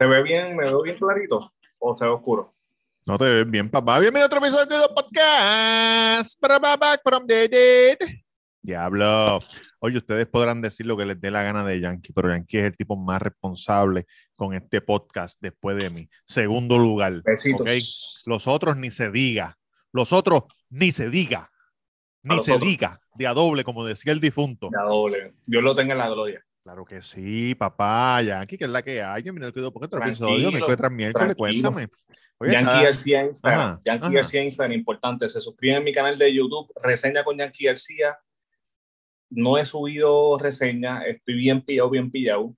¿Se ve bien? ¿Me veo bien clarito? ¿O se oscuro? No te ves bien, papá. Bienvenido a otro episodio de podcast. Para back from the dead. Diablo. Oye, ustedes podrán decir lo que les dé la gana de Yankee, pero Yankee es el tipo más responsable con este podcast después de mí. Segundo lugar. Besitos. Los otros ni se diga. Los otros ni se diga. A Ni se otros. diga. De a doble, como decía el difunto. Ya doble. Dios lo tenga en la gloria. Claro que sí, papá. Yankee, que es la que hay. Yo mira el cuidado porque otro episodio, miércoles tras miércoles, cuéntame. Oye, Yankee está- García Instagram. Ajá, Yankee ajá. García Instagram, importante. Se suscriben a mi canal de YouTube, reseña con Yankee García. No he subido reseña, estoy bien pillado, bien pillado,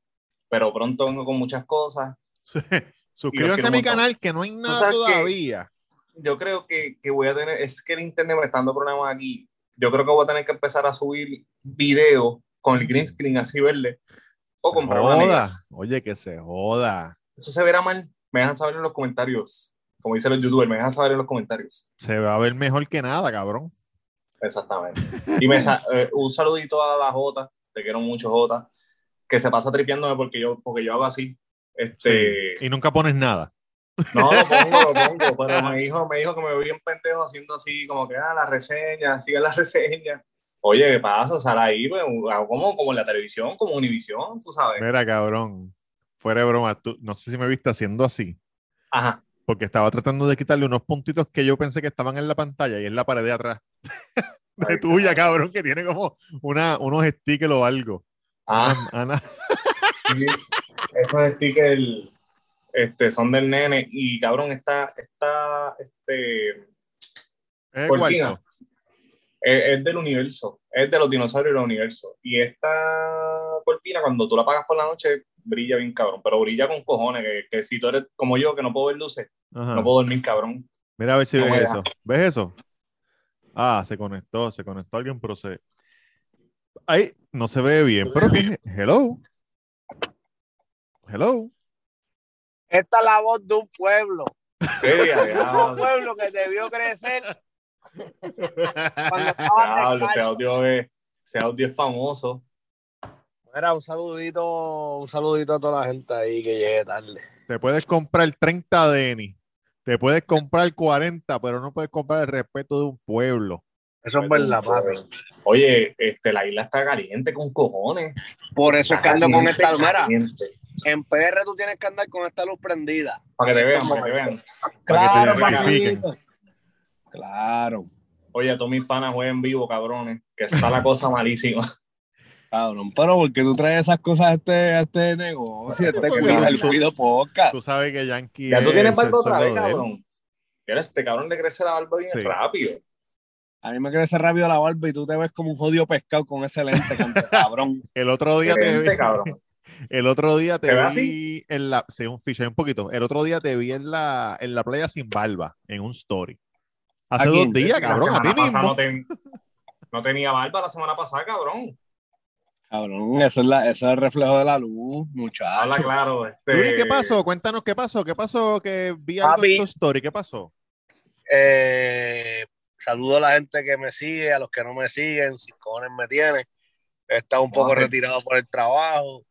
pero pronto vengo con muchas cosas. Suscríbanse a mi canal que no hay nada todavía. Yo creo que, que voy a tener, es que el internet me está dando problemas aquí. Yo creo que voy a tener que empezar a subir videos con el green screen así verde o comprar una. Joda. Oye, que se joda. Eso se verá mal. Me dejan saber en los comentarios. Como dicen los youtubers, me dejan saber en los comentarios. Se va a ver mejor que nada, cabrón. Exactamente. Y me sa- eh, un saludito a la Jota, te quiero mucho Jota, que se pasa tripeándome porque yo, porque yo hago así. Este, Y nunca pones nada. No, lo pongo, lo pongo, pero me dijo, me dijo que me veo bien pendejo haciendo así, como que, ah, la reseña, sigue la reseña. Oye, ¿qué pasa? Sal ahí, pues, como, como en la televisión, como Univisión, tú sabes. Mira, cabrón. Fuera de broma, tú, no sé si me viste haciendo así. Ajá. Porque estaba tratando de quitarle unos puntitos que yo pensé que estaban en la pantalla y en la pared de atrás. de Ay, tuya, cabrón, que tiene como una, unos stickers o algo. Ah, Ana, sí. Esos stickers este, son del nene y cabrón, está, está, este, es Cortina. es, es del universo, es de los dinosaurios del universo. Y esta cortina, cuando tú la apagas por la noche, brilla bien cabrón, pero brilla con cojones, que, que si tú eres como yo, que no puedo ver luces, Ajá. no puedo dormir cabrón. Mira a ver si No ves eso. ¿Ves eso? Ah, se conectó, se conectó alguien, pero se. Ay, no se ve bien. ¿Pero qué? Hello. Hello. Esta es la voz de un pueblo. Un pueblo que vio crecer cuando diablo, ese descalzo. audio es, ese audio es famoso. Mira, un saludito, un saludito a toda la gente ahí que llegue tarde. Te puedes comprar 30 Denny. Te puedes comprar 40, pero no puedes comprar el respeto de un pueblo. Eso es verdad, papi. Oye, este, la isla está caliente con cojones. Por eso es que ando con esta luz. En PR tú tienes que andar con esta luz prendida. Para que te vean, para que te vean. Para que te Claro. Claro. Oye, todos mis panas juegan en vivo, cabrones, que está la cosa malísima. Cabrón, pero ¿por qué tú traes esas cosas a este, a este negocio, este Porque cuido, tú- al cuido podcast? Tú sabes que Yankee. Ya tú es tienes barba el otra vez, cabrón. Este cabrón le crece la barba bien Sí. rápido. A mí me crece rápido la barba y tú te ves como un jodido pescado con ese lente, cabrón. El otro día te vi. cabrón. El otro día te ¿Te ves vi en la. Sí, un ficha, un poquito. El otro día te vi en la, en la playa sin barba, en un story. Hace dos días, La cabrón, a ti semana pasada mismo. No, ten- no tenía barba la semana pasada, cabrón. Cabrón, eso es, la, eso es el reflejo de la luz, Habla muchacho. claro. Este, Yuri, ¿qué pasó? Cuéntanos qué pasó. ¿Qué pasó? Que vi algo Papi. en tu story. ¿Qué pasó? Eh, saludo a la gente que me sigue, a los que no me siguen, si cojones me tienen. He estado un poco Gracias. retirado por el trabajo.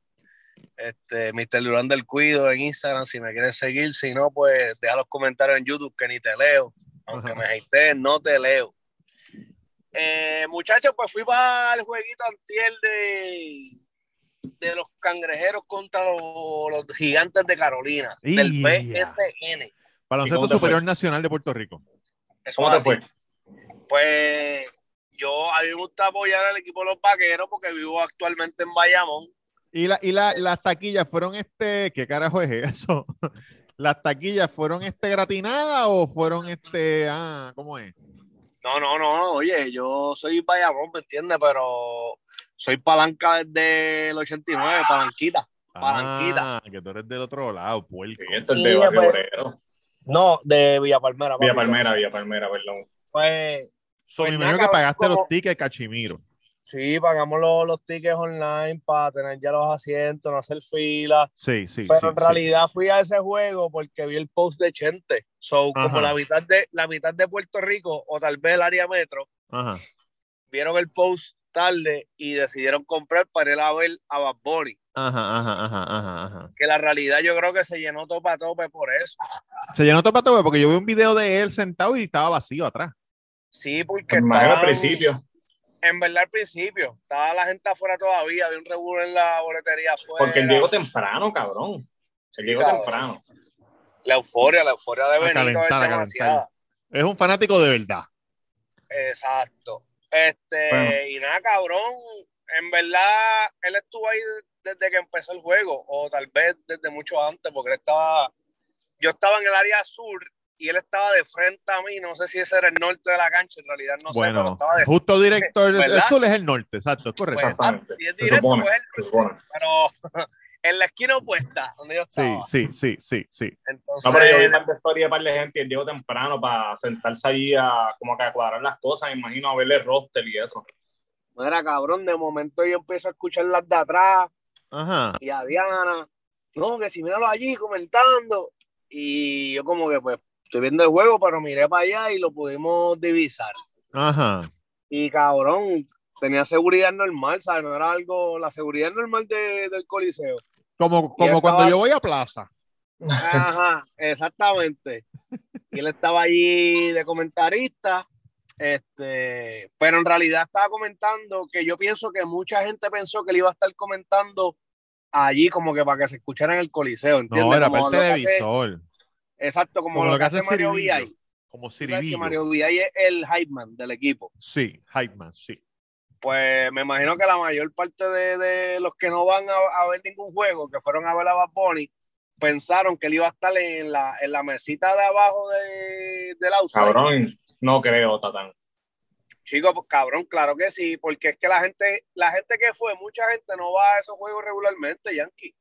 Este, Mr. Durán del Cuido en Instagram, si me quieres seguir. Si no, pues deja los comentarios en YouTube que ni te leo. Aunque Ajá. me hateen, no te leo. Eh, muchachos, pues fui para el jueguito antier de, de los cangrejeros contra los, los gigantes de Carolina, del ¡Ia! BSN. Baloncesto fue? Superior Nacional de Puerto Rico. Eso ¿Cómo te es fue? Pues yo a mí me gusta apoyar al equipo de los vaqueros porque vivo actualmente en Bayamón. Y, la, y la- las taquillas fueron este. ¿Qué carajo es eso? ¿Las taquillas fueron este gratinadas o fueron este. Ah, ¿cómo es? No, no, no, oye, yo soy Bayamón, ¿me entiendes? Pero soy palanca desde el 89, palanquita. Palanquita. Ah, que tú eres del otro lado, puerco. Sí, esto es de Barrio pues- Obrero. No, de Villa Palmera. Villa. Palmera, Villa Palmera, perdón. Pues So, Pues me imagino que pagaste como- los tickets Cachimiro. Sí, pagamos los, los tickets online para tener ya los asientos, no hacer fila. Sí, sí. Pero sí, en sí. realidad fui a ese juego porque vi el post de Chente. So, Ajá. como la mitad de la mitad de Puerto Rico o tal vez el área metro Ajá. vieron el post tarde y decidieron comprar para ir a ver a Bad Bunny. Ajá, ajá, ajá, ajá, ajá. Que la realidad yo creo que se llenó tope a tope por eso. Se llenó todo para todo porque yo vi un video de él sentado y estaba vacío atrás. Sí, porque Me imagino al principio. En verdad al principio. Estaba la gente afuera todavía, había un revuelo en la boletería afuera. Porque él llegó temprano, cabrón. Él llegó cabrón. temprano. La euforia, la euforia de Benito demasiada. Es un fanático de verdad. Exacto. Este, Bueno. y nada, cabrón. En verdad, él estuvo ahí desde que empezó el juego, o tal vez desde mucho antes, porque él estaba. Yo estaba en el área sur y él estaba de frente a mí. No sé si ese era el norte de la cancha, en realidad no sé, pero bueno, estaba de justo director, ¿Verdad? el sur es el norte, exacto, correcto. Pues, Exactamente. si es Se directo, supone, pues, él, se supone. pero en la esquina opuesta, donde yo sí, estaba. sí, sí, sí, sí. Entonces, No, pero yo vi un par de historias de par de gente y él llegó temprano para sentarse allí a como que a cuadrar las cosas, me imagino a verle el roster y eso. Mira, cabrón, de momento yo empiezo a escuchar las de atrás Ajá. y a Diana, no, que si míralo allí comentando. Y yo como que pues estoy viendo el juego, pero miré para allá y lo pudimos divisar. Ajá. Y cabrón, tenía seguridad normal, ¿sabes? No era algo, la seguridad normal de- del coliseo. Como, como cuando yo voy a plaza. Ajá, exactamente. Y él estaba allí de comentarista, este, pero en realidad estaba comentando que yo pienso que mucha gente pensó que él iba a estar comentando allí como que para que se escuchara en el coliseo, ¿entiendes? No, era para el televisor. Exacto, como, Como lo que hace Mario. VI. Como Ciribillo. Mario VI es el hype man del equipo. Sí, Hype Man, sí. Pues me imagino que la mayor parte de, de los que no van a, a ver ningún juego, que fueron a ver a Bad Bunny, pensaron que él iba a estar en la, en la mesita de abajo de, del outside. Cabrón, no creo, Tatán. Chico, pues, cabrón, claro que sí, porque es que la gente, la gente que fue, mucha gente no va a esos juegos regularmente, Yankee.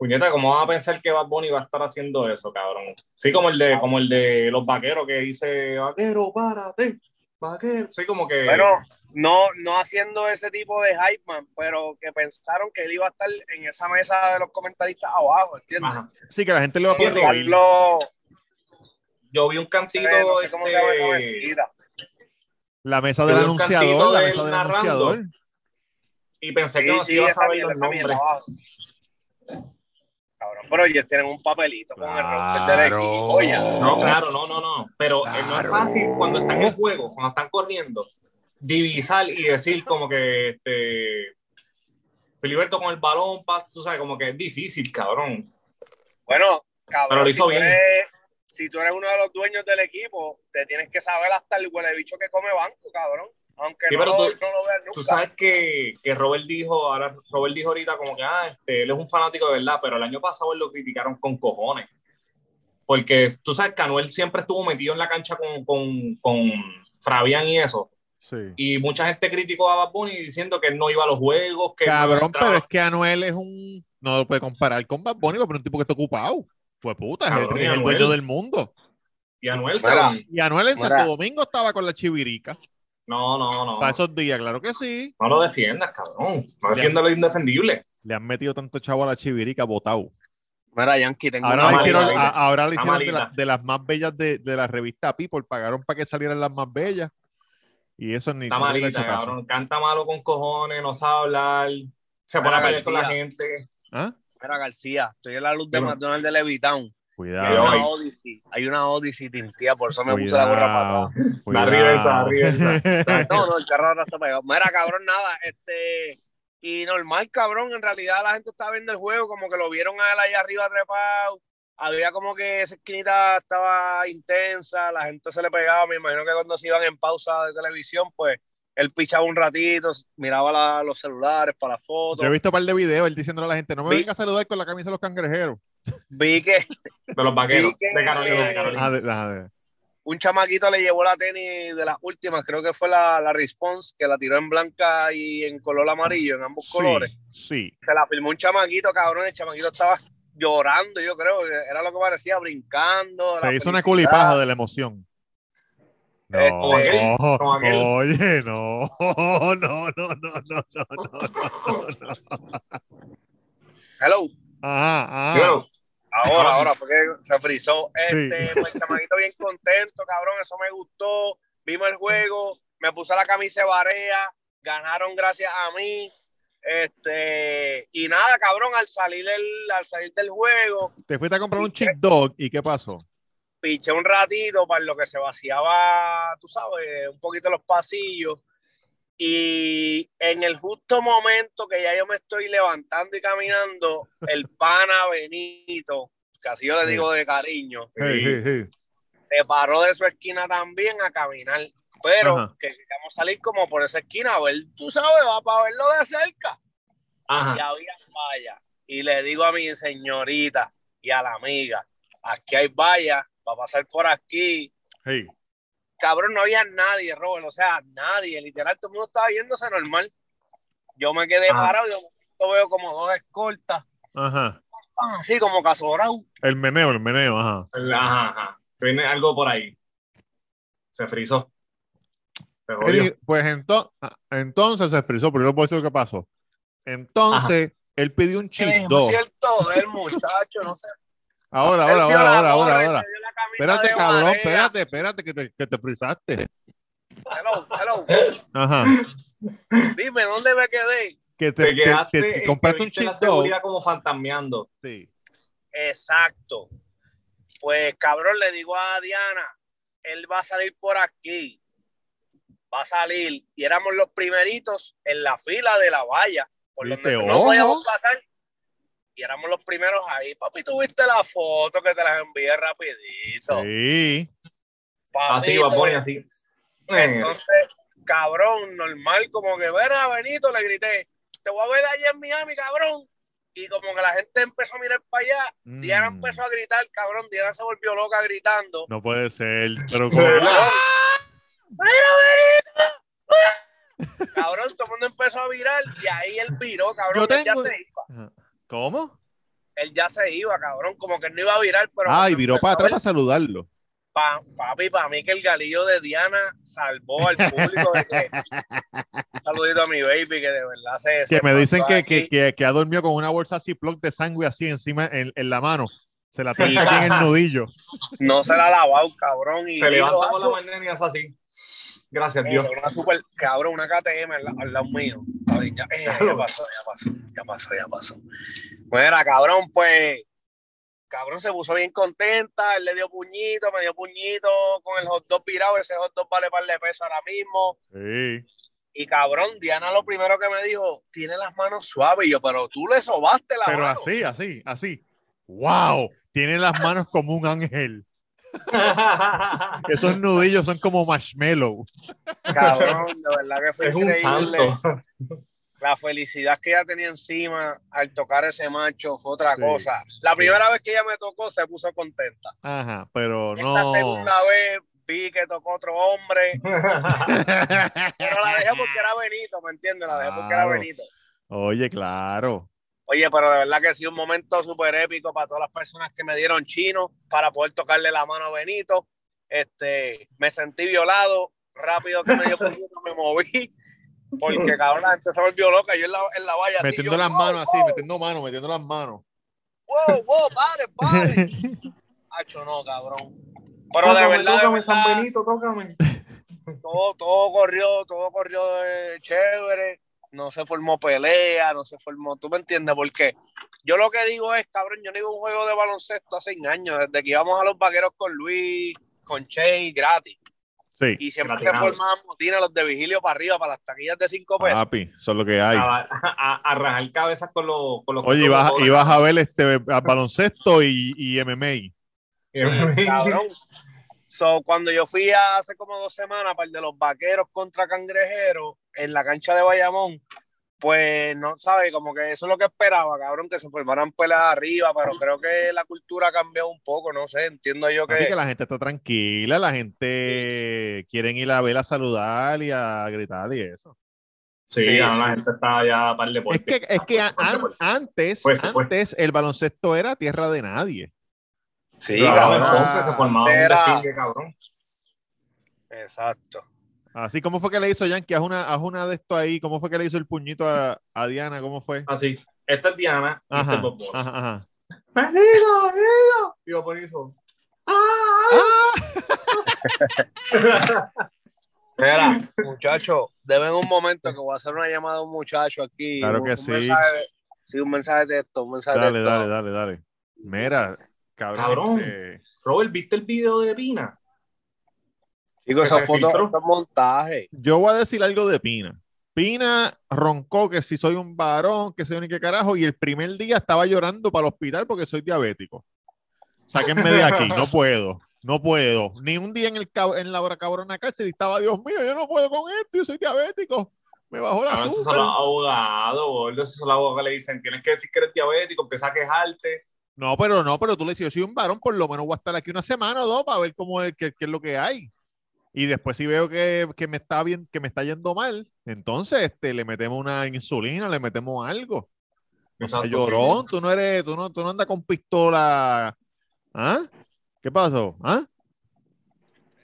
Puñeta, ¿cómo vas a pensar que Bad Bunny va a estar haciendo eso, cabrón? Sí, como el de, como el de los vaqueros que dice, vaquero, párate, vaquero. Sí, como que. Bueno, no, no haciendo ese tipo de hype man, pero que pensaron que él iba a estar en esa mesa de los comentaristas abajo, ¿entiendes? Ajá. Sí, que la gente le va a poder Yo vi un cantito. eh, no sé cómo este. La mesa del anunciador, la mesa del narrando. anunciador. y pensé Sí, que no sí, se iba a saber mierda, los esa mierda nombres. abajo. Cabrón, pero ellos tienen un papelito con el roster del Claro. equipo, oye. No, claro, no, no, no. Pero eh, no es Claro. fácil cuando están en juego, cuando están corriendo, divisar y decir como que este Filiberto con el balón, tú sabes, como que es difícil, cabrón. Bueno, cabrón, Pero lo si, hizo bien. eres, si tú eres uno de los dueños del equipo, te tienes que saber hasta el huele bicho que come banco, cabrón. Aunque Sí, no, pero tú- no lo veas nunca. Tú sabes que, que Robert dijo, ahora Robert dijo ahorita como que ah, este, él es un fanático de verdad, pero el año pasado él lo criticaron con cojones. Porque tú sabes que Anuel siempre estuvo metido en la cancha con, con, con Fabián y eso. Sí. Y mucha gente criticó a Bad Bunny diciendo que él no iba a los juegos, que no Cabrón, pero es que Anuel es un. No lo puede comparar con Bad Bunny, pero es un tipo que está ocupado. Fue puta, es el- Cabrón, y es el, Anuel. dueño del mundo. Y Anuel. Y Anuel en. Santo Domingo estaba con la chivirica. No, no, no. Para esos días, claro que sí. No lo defiendas, cabrón. No defiendas lo indefendible. Le han metido tanto chavo a la chivirica botado. Mira, Yankee, tengo Ahora una le hicieron, malita. a- ahora le hicieron de, la- malita. de las más bellas de, de la revista People. Pagaron para que salieran las más bellas. Y eso ni Está malita, cabrón. Canta malo con cojones, no sabe hablar. Se pone a pelear con la gente. ¿Ah? Mira, García, estoy en la luz de. McDonald's de Levitown. Hay Cuidado. una. Odyssey, hay una Odyssey tintía, por eso me puse la gorra para Cuidado. atrás. Cuidado. rivenza, da rivenza. No, no, el carro ahora está pegado. Mira, cabrón, nada, este. Y normal, cabrón, en realidad la gente estaba viendo el juego, como que lo vieron a él ahí arriba trepado. Había como que esa esquinita estaba intensa, la gente se le pegaba. Me imagino que cuando se iban en pausa de televisión, pues él pichaba un ratito, miraba la- los celulares para la foto. Yo he visto un par de videos él diciéndole a la gente, no me venga a saludar con la camisa de los cangrejeros. Vi que De los vaqueros. Que- De Carolina, de Carolina. Ah, de- ah, de- un chamaquito le llevó la tenis de las últimas, creo que fue la, la Response, que la tiró en blanca y en color amarillo, en ambos colores. Sí. Se la filmó un chamaquito, cabrón. El chamaquito estaba llorando, yo creo, que era lo que parecía, brincando. Se hizo una culipaja de la emoción. No, Este, aquel. oye, no, no, no, no, no, no, no, no, no. Hello. Ajá, ajá. Ahora, ahora, porque se frizó. Sí. Este, pues el chamaquito bien contento, cabrón, eso me gustó. Vimos el juego, me puse la camisa de barea, ganaron gracias a mí. Este, y nada, cabrón, al salir, el, al salir del juego, Te fuiste a comprar un chick dog y ¿qué pasó? piché un ratito para lo que se vaciaba, tú sabes, un poquito los pasillos. Y en el justo momento que ya yo me estoy levantando y caminando, el pana Benito, que así yo le digo de cariño, Hey, hey, hey. se paró de su esquina también a caminar. Pero Ajá. que queríamos salir como por esa esquina a ver, tú sabes, va para verlo de cerca. Y Ajá. había valla. Y le digo a mi señorita y a la amiga, aquí hay valla, va a pasar por aquí. Cabrón, no había nadie, Robert, o sea, nadie, literal, todo el mundo estaba yéndose normal. Yo me quedé Ajá. parado y de momento veo como dos escoltas, Ajá. ah, así como casorado. El meneo, el meneo, ajá. Ajá, ajá. Viene algo por ahí. Se frizó. Él- pues ento- ah, entonces se frizó, pero yo puedo decir lo que pasó. Entonces, él pidió un ¿Qué chick es cierto? El muchacho, no sé. Ahora, ahora, ahora, ahora, ahora, ahora. Espérate, de cabrón, marea. espérate, espérate, que te, que te frizaste. Hello, hello. Ajá. Dime, ¿dónde me quedé? Que te, Te te- quedaste que compraste un seguridad como fantasmeando. Sí. Exacto. Pues cabrón, le digo a Diana, él va a salir por aquí. Va a salir. Y éramos los primeritos en la fila de la valla. Por ¿Viste? donde no podíamos pasar. Y éramos los primeros ahí. Papi, tuviste la foto que te las envié rapidito. Sí. Así, Papito. va Bonnie, así. Entonces, cabrón, normal, como que, ven a Benito, le grité, te voy a ver allá en Miami, cabrón. Y como que la gente empezó a mirar para allá, Mm. Diana empezó a gritar, cabrón, Diana se volvió loca gritando. No puede ser. Pero como. ¿Verdad? Cabrón, todo el mundo empezó a virar y ahí él viró, cabrón. Yo ya se iba. ¿Cómo? Él ya se iba, cabrón. Como que él no iba a virar, pero. Ah, y viró empezó para atrás para saludarlo. pa- papi, para mí que el galillo de Diana salvó al público. de que- Un saludito a mi baby, que de verdad se. Que se me dicen que, que, que, que ha dormido con una bolsa así, plug de sangre así encima en, en la mano. Se la Sí. aquí en el nudillo. No se la ha lavado, cabrón. Y Se levanta por la "Acho, mañana y hace así. Gracias, eh, Dios. una super, cabrón, una KTM al, al lado mío. Está bien, ya, eh, ya pasó, ya pasó, ya pasó, ya pasó. Mira, cabrón, pues, cabrón se puso bien contenta, él le dio puñito, me dio puñito con el hot dog virado, ese hot dog vale par de pesos ahora mismo. Sí. Y cabrón, Diana lo primero que me dijo, tiene las manos suaves. Y yo, pero tú le sobaste la Pero mano. así, así, así. ¡Wow! Tiene las manos como un ángel. Esos nudillos son como marshmallow. Cabrón, de verdad que fue es un increíble. santo. la felicidad que ella tenía encima al tocar ese macho fue otra Sí, cosa. La primera vez que ella me tocó se puso contenta. Ajá, pero Esta no. segunda vez vi que tocó otro hombre, pero la dejé porque era Benito, ¿me entiendes? La dejé porque era. Benito. Oye, claro. Oye, pero de verdad que sí, un momento súper épico para todas las personas que me dieron chino para poder tocarle la mano a Benito. Este, me sentí violado, rápido que me dio puñito, me moví, porque cabrón, la gente se volvió loca, yo en la, en la valla así, Metiendo yo, las wow, manos así, wow, metiendo manos, metiendo las manos. wow, wow, pare, pare. Hacho, no, cabrón. Pero de Tócame, verdad, de tócame, San Benito, tócame. todo, todo corrió, todo corrió de chévere, no se formó pelea, no se formó, tú me entiendes, porque yo lo que digo es, cabrón, yo no iba a un juego de baloncesto hace años, desde que íbamos a los vaqueros con Luis, con Che, gratis, Sí, y siempre se formaban motinas los de Vigilio para arriba, para las taquillas de cinco pesos. papi, eso es lo que hay. A, a, a rajar cabezas con los. Con los Oye, ibas, ibas a ver este a baloncesto y, y MMA. Cabrón. So, cuando yo fui hace como dos semanas para el de los vaqueros contra cangrejeros en la cancha de Bayamón, pues no sabes, como que eso es lo que esperaba, cabrón, que se formaran peleas arriba, pero creo que la cultura ha cambiado un poco, no sé, entiendo yo que. que la gente está tranquila, la gente quieren ir a ver a saludar y a gritar y eso. Sí, Sí, ahora sí. la gente está ya para el Es deporte. que, es que an- deporte. antes, Pues, pues. antes el baloncesto era tierra de nadie. Sí, Pero cabrón. entonces se formaba Era- un destingue, cabrón. Exacto. Así como fue que le hizo Yankee, haz una, haz una de esto ahí, ¿cómo fue que le hizo el puñito a, a Diana? ¿Cómo fue? Así. Esta es Diana. y este Ajá, es ajá, ajá. ¡Venido, venido! Y Bob Bunny hizo, ¡Ah! Mira, muchachos, deben un momento que voy a hacer una llamada a un muchacho aquí. Claro que un sí. mensaje sí, un mensaje de texto, un mensaje Dale, de texto. dale, dale, dale. Mira, cabrón. Cabrón. este, Robert, ¿viste el video de Pina? Se fotos filtró. son montajes. yo voy a decir algo de Pina. Pina roncó que si soy un varón, que soy ni qué carajo, y el primer día estaba llorando para el hospital porque soy diabético. Sáquenme de aquí, no puedo, no puedo. Ni un día en, el, en la hora cabrona cárcel y estaba, Dios mío, yo no puedo con esto, yo soy diabético. Me bajó la azúcar. los abogados, gordo. Esos son los abogados que le dicen, tienes que decir que eres diabético, empieza a quejarte. No, pero no, pero tú le dices, yo soy un varón, por lo menos voy a estar aquí una semana o dos para ver cómo es, qué, qué es lo que hay. Y después si veo que, que me está bien, que me está yendo mal, entonces este, le metemos una insulina, le metemos algo. O sea, Exacto, llorón, tú no eres, tú no, tú no andas con pistola. ¿Ah? ¿Qué pasó? ¿Ah?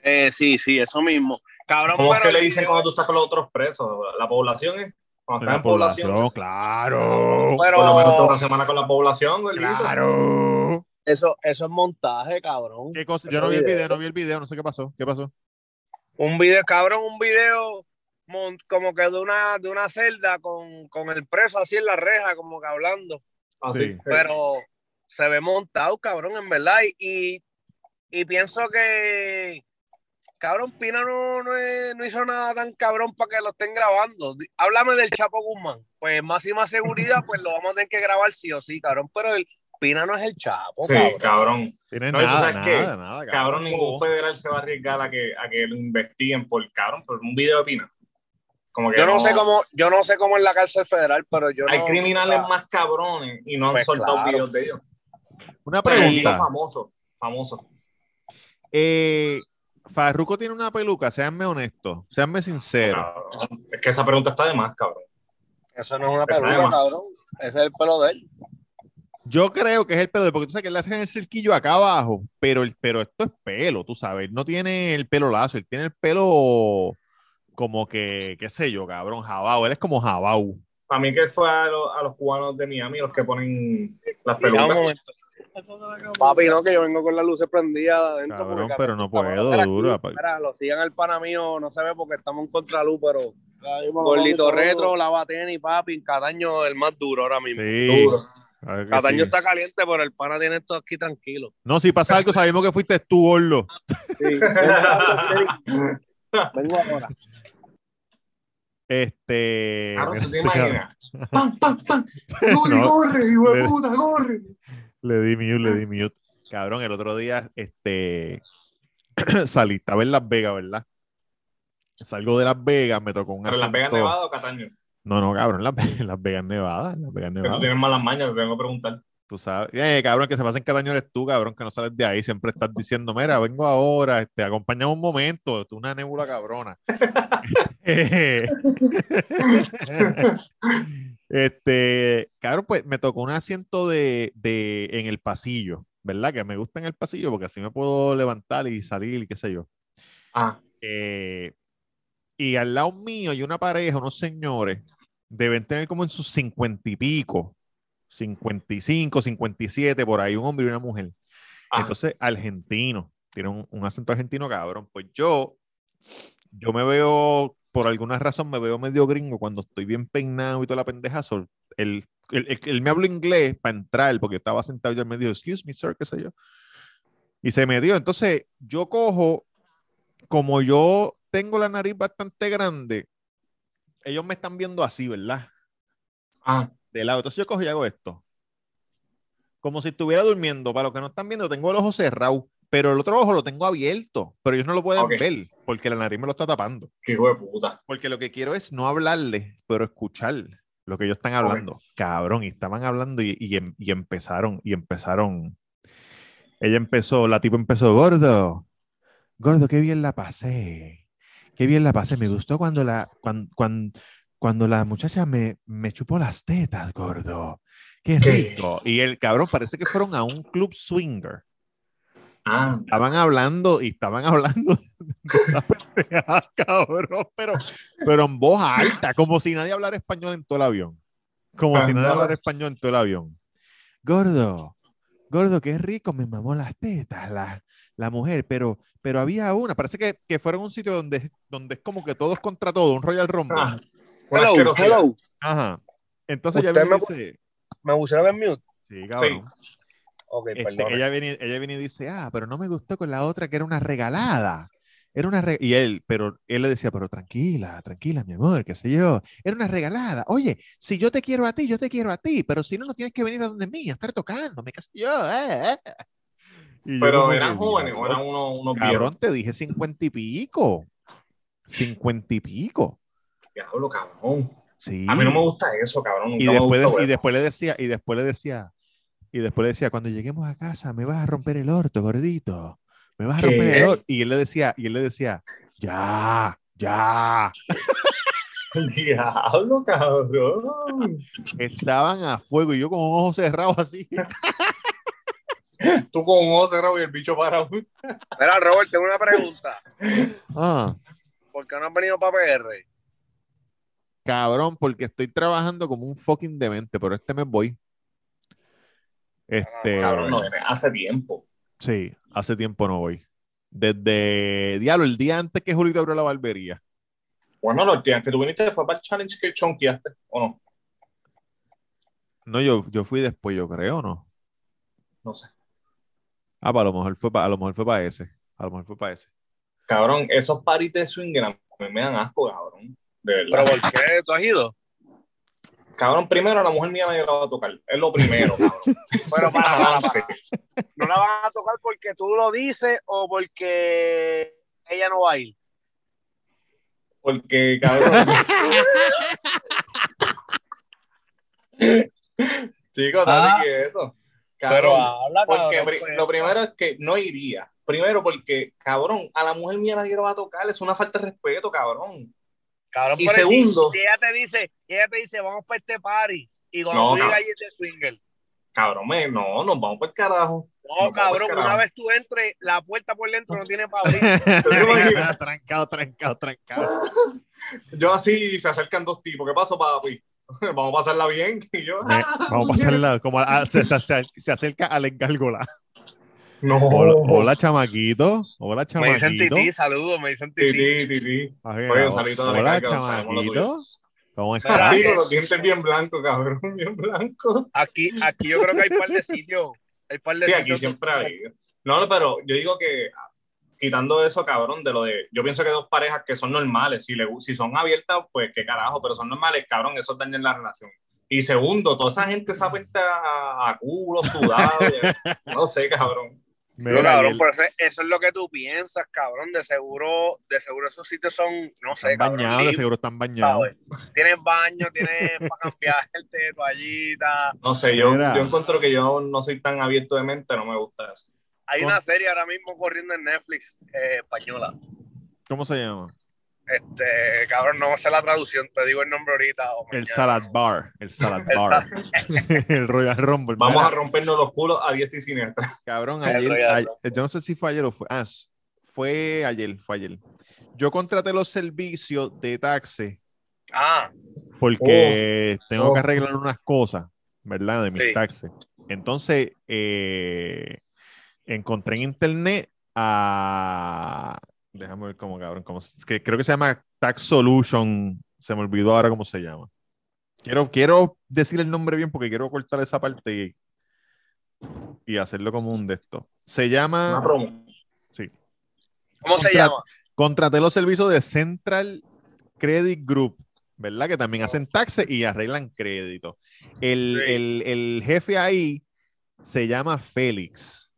Eh, sí, sí, eso mismo. Cabrón, ¿Cómo es que le dicen cuando tú estás con los otros presos? La población es. Cuando estás La en población. población, claro. Pero- Por lo menos toda una semana con la población. Claro. Eso, eso es montaje, cabrón. ¿Qué cosa? Yo no vi el video. no vi el video, no sé qué pasó. ¿Qué pasó? Un video, cabrón, un video como que de una, de una celda con, con el preso así en la reja, como que hablando. Así. Sí. Pero se ve montado, cabrón, en verdad. Y, y, y pienso que, cabrón, Pina no, no, es- no hizo nada tan cabrón para que lo estén grabando. Háblame del Chapo Guzmán. Pues máxima seguridad, pues lo vamos a tener que grabar sí o sí, cabrón. Pero el Pina no es el Chapo, Sí, cabrón. cabrón. No, nada, sabes nada, qué, nada, Cabrón, ningún federal se va a arriesgar a que, a que lo investiguen por cabrón, por un video de Pina. Como que Yo no sé cómo, yo no sé cómo en la cárcel federal, pero yo Hay no- criminales más cabrones y no han Pues soltado claro. videos de ellos. Una Sí, pregunta. famoso, famoso. Eh, Farruko tiene una peluca, seanme honestos, seanme sinceros. Cabrón. Es que esa pregunta está de más, cabrón. Eso no es una El peluca, cabrón. Ese es el pelo de él. Yo creo que es el pelo, de- porque tú sabes que le hacen el cerquillo acá abajo, pero, el, pero esto es pelo, tú sabes, no tiene el pelo lazo, él tiene el pelo como que, qué sé yo, cabrón, jabao, él es como jabao. Para mí que fue a, lo- a los cubanos de Miami los que ponen las pelucas. Papi, no, que yo vengo con las luces prendidas adentro. Cabrón, pero no puedo, duro, Mira, lo sigan al pana mío, no se ve porque estamos en contraluz, pero Gordito Retro, Lava Tenis, papi, en Cataño el más duro ahora mismo. Sí. Duro. Cataño sí. está caliente, pero el pana tiene esto aquí tranquilo. No, si pasa algo, sabemos que fuiste tú, Gordo. Sí. Vengo ahora. Este. Cabrón, ¿tú te este imaginas? ¡Pam, pam, pam! ¡Corre, No. corre, hijo de puta, corre! Le di mute, le di mute. Cabrón, el otro día, este, salí, estaba en Las Vegas, ¿verdad? Salgo de Las Vegas, me tocó un ¿Pero en Las Vegas, asunto- Nevada o Cataño? No, no, cabrón, Las Las Vegas, Nevada, Las Vegas, Que tú Nevada. tienes malas mañas, te tengo que preguntar. Tú sabes, eh, cabrón, que se pasa en Cataño eres tú, cabrón, que no sales de ahí, siempre estás diciendo, mira, vengo ahora, este, acompáñame un momento, tú una nébula cabrona. este, cabrón, pues me tocó un asiento de, de, en el pasillo, ¿verdad? Que me gusta en el pasillo porque así me puedo levantar y salir y qué sé yo. Ah, Eh, y al lado mío hay una pareja, unos señores, deben tener como en sus cincuenta y pico, 55, 57, por ahí, un hombre y una mujer. ah. Entonces, argentino, tiene un, un acento argentino cabrón. Pues yo, yo me veo, por alguna razón, me veo medio gringo cuando estoy bien peinado y toda la pendeja. sol- Él, él, él- él me habló inglés para entrar, porque estaba sentado y él me dijo, excuse me, sir, qué sé yo. Y se metió. Entonces, yo cojo, como yo tengo la nariz bastante grande, ellos me están viendo así, ¿verdad? ah. de lado. Entonces yo cojo y hago esto. Como si estuviera durmiendo. Para los que no están viendo, tengo el ojo cerrado, pero el otro ojo lo tengo abierto, pero ellos no lo pueden Ok. ver porque la nariz me lo está tapando. Qué hijo de puta. Porque lo que quiero es no hablarle, pero escuchar lo que ellos están hablando. Cabrón, y estaban hablando y, y em- y empezaron, y empezaron. Ella empezó, la tipo empezó, gordo, gordo, qué bien la pasé. Qué bien la pasé. Me gustó cuando la, cuando, cuando, cuando la muchacha me, me chupó las tetas, gordo. Qué ¿Qué? rico. Y el cabrón parece que fueron a un club swinger. Ah, Estaban hablando y estaban hablando de esa cabrón, pero, pero en voz alta, como si nadie hablara español en todo el avión. Como si nadie hablara español en todo el avión. Gordo, gordo, qué rico, me mamó las tetas la, la mujer, pero, pero había una, parece que, que fueron a un sitio donde, donde es como que todos contra todos, un Royal Rumble. ah, Hello, hello. Ajá. Entonces viene me dice, ¿Me pusieron en mute? sí, cabrón. Este, ella, viene, ella viene y dice, ah, pero no me gustó con la otra que era una regalada. Era una y él, pero él le decía, pero tranquila, tranquila, mi amor, qué sé yo. Era una regalada. Oye, si yo te quiero a ti, yo te quiero a ti, pero si no, no tienes que venir a donde mí, a estar tocando, me caso yo. eh, eh". Y Pero eran jóvenes o "Diablo, eran unos, unos viejos. Cabrón, te dije cincuenta y pico. Cincuenta y pico. Diablo, cabrón. Sí. A mí no me gusta eso, cabrón. y me después, y después le decía, y después le decía, y después le decía, cuando lleguemos a casa me vas a romper el orto, gordito. Me vas a ¿Qué? romper el orto. Y él le decía, y él le decía, ya, ya. Diablo, cabrón. Estaban a fuego y yo con ojos cerrados así. Tú con un ojo cerrado y el bicho parado. Mira, Robert, tengo una pregunta. Ah, ¿Por qué no has venido para PR? cabrón, porque estoy trabajando como un fucking demente, pero este mes voy. Este, Cabrón, no viene hace tiempo. sí, hace tiempo no voy. Desde, diablo, el día antes que Julito abrió la barbería. Bueno, los días que tú viniste fue para el challenge que chonqueaste, ¿o no? No, yo, yo fui después, yo creo, ¿no? No sé. Ah, pues a lo mejor fue para, a lo mejor fue para ese. A lo mejor fue para ese. Cabrón, esos paris de mí me dan asco, cabrón. De ¿Pero verdad. por qué? ¿Tú has ido? Cabrón, primero la mujer mía me la va a tocar. Es lo primero, cabrón. Pero para, para, para. ¿No la van a tocar porque tú lo dices o porque ella no va a ir? Porque, cabrón. Chicos, dale Ah. quieto. Pero Cabrón, habla, porque cabrón, pri- pues. lo primero es que no iría. Primero, porque, cabrón, a la mujer mía nadie lo va a tocar. Es una falta de respeto, cabrón. Cabrón, Y si- segundo- Si, ella te dice, ella te dice, vamos para este party. Y cuando No, ahí es de swinger. Cabrón, me- no, nos vamos por el carajo. No, No, cabrón, carajo. una vez tú entres, la puerta por dentro no tiene para abrir. trancado, trancado, trancado. Yo así se acercan dos tipos. ¿Qué pasó, papi? Vamos a pasarla bien. Y yo, Eh, vamos a pasarla como a- se, se- se- acerca al engárgola. No. Hola, hola, chamaquito. Hola, me dicen chamaquito. tití, saludos, me dicen. Titi, titi. Ajá, Oye, un saludito de hola, chamaquito. ¿Cómo estás? Sí, con los dientes bien blancos, cabrón. Bien blancos. Aquí, aquí yo creo que hay un par de sitios. Hay par de Sí, sitios aquí siempre hay. No, pero yo digo que ah, quitando eso, cabrón, de lo de. Yo pienso que dos parejas que son normales, si, le, si son abiertas, pues qué carajo, pero son normales, cabrón, eso daña la relación. Y segundo, toda esa gente se apuesta a, a culo, sudado, no sé, cabrón. No, cabrón, pero eso, eso es lo que tú piensas, cabrón. De seguro, de seguro esos sitios son, no sé, están cabrón. bañados, de seguro están bañados. ¿sabes? Tienes baño, tienes para cambiarte toallita. No sé, yo, Mira. yo encuentro que yo no soy tan abierto de mente, no me gusta eso. Hay una serie ahora mismo corriendo en Netflix eh, española. ¿Cómo se llama? Este, cabrón, no sé la traducción, te digo el nombre ahorita. o El. Salad Bar. El Salad El Bar. el Royal Rumble. Vamos Mira, a rompernos los culos a diestra y siniestra. Cabrón, ayer, yo no sé si fue ayer o fue. Ah, fue ayer, fue ayer. Yo contraté los servicios de taxi Ah, porque tengo que oh. arreglar unas cosas, ¿verdad? De mis Sí. taxis. Entonces, eh, encontré en internet a. Déjame ver cómo, cabrón. Cómo, que creo que se llama Tax Solution. Se me olvidó ahora cómo se llama. Quiero, quiero decir el nombre bien porque quiero cortar esa parte y, y hacerlo como un de estos. Se llama. Sí. ¿cómo se Contra- llama? Contraté los servicios de Central Credit Group, ¿verdad? Que también hacen taxes y arreglan crédito. El, Sí. el- el jefe ahí se llama Félix,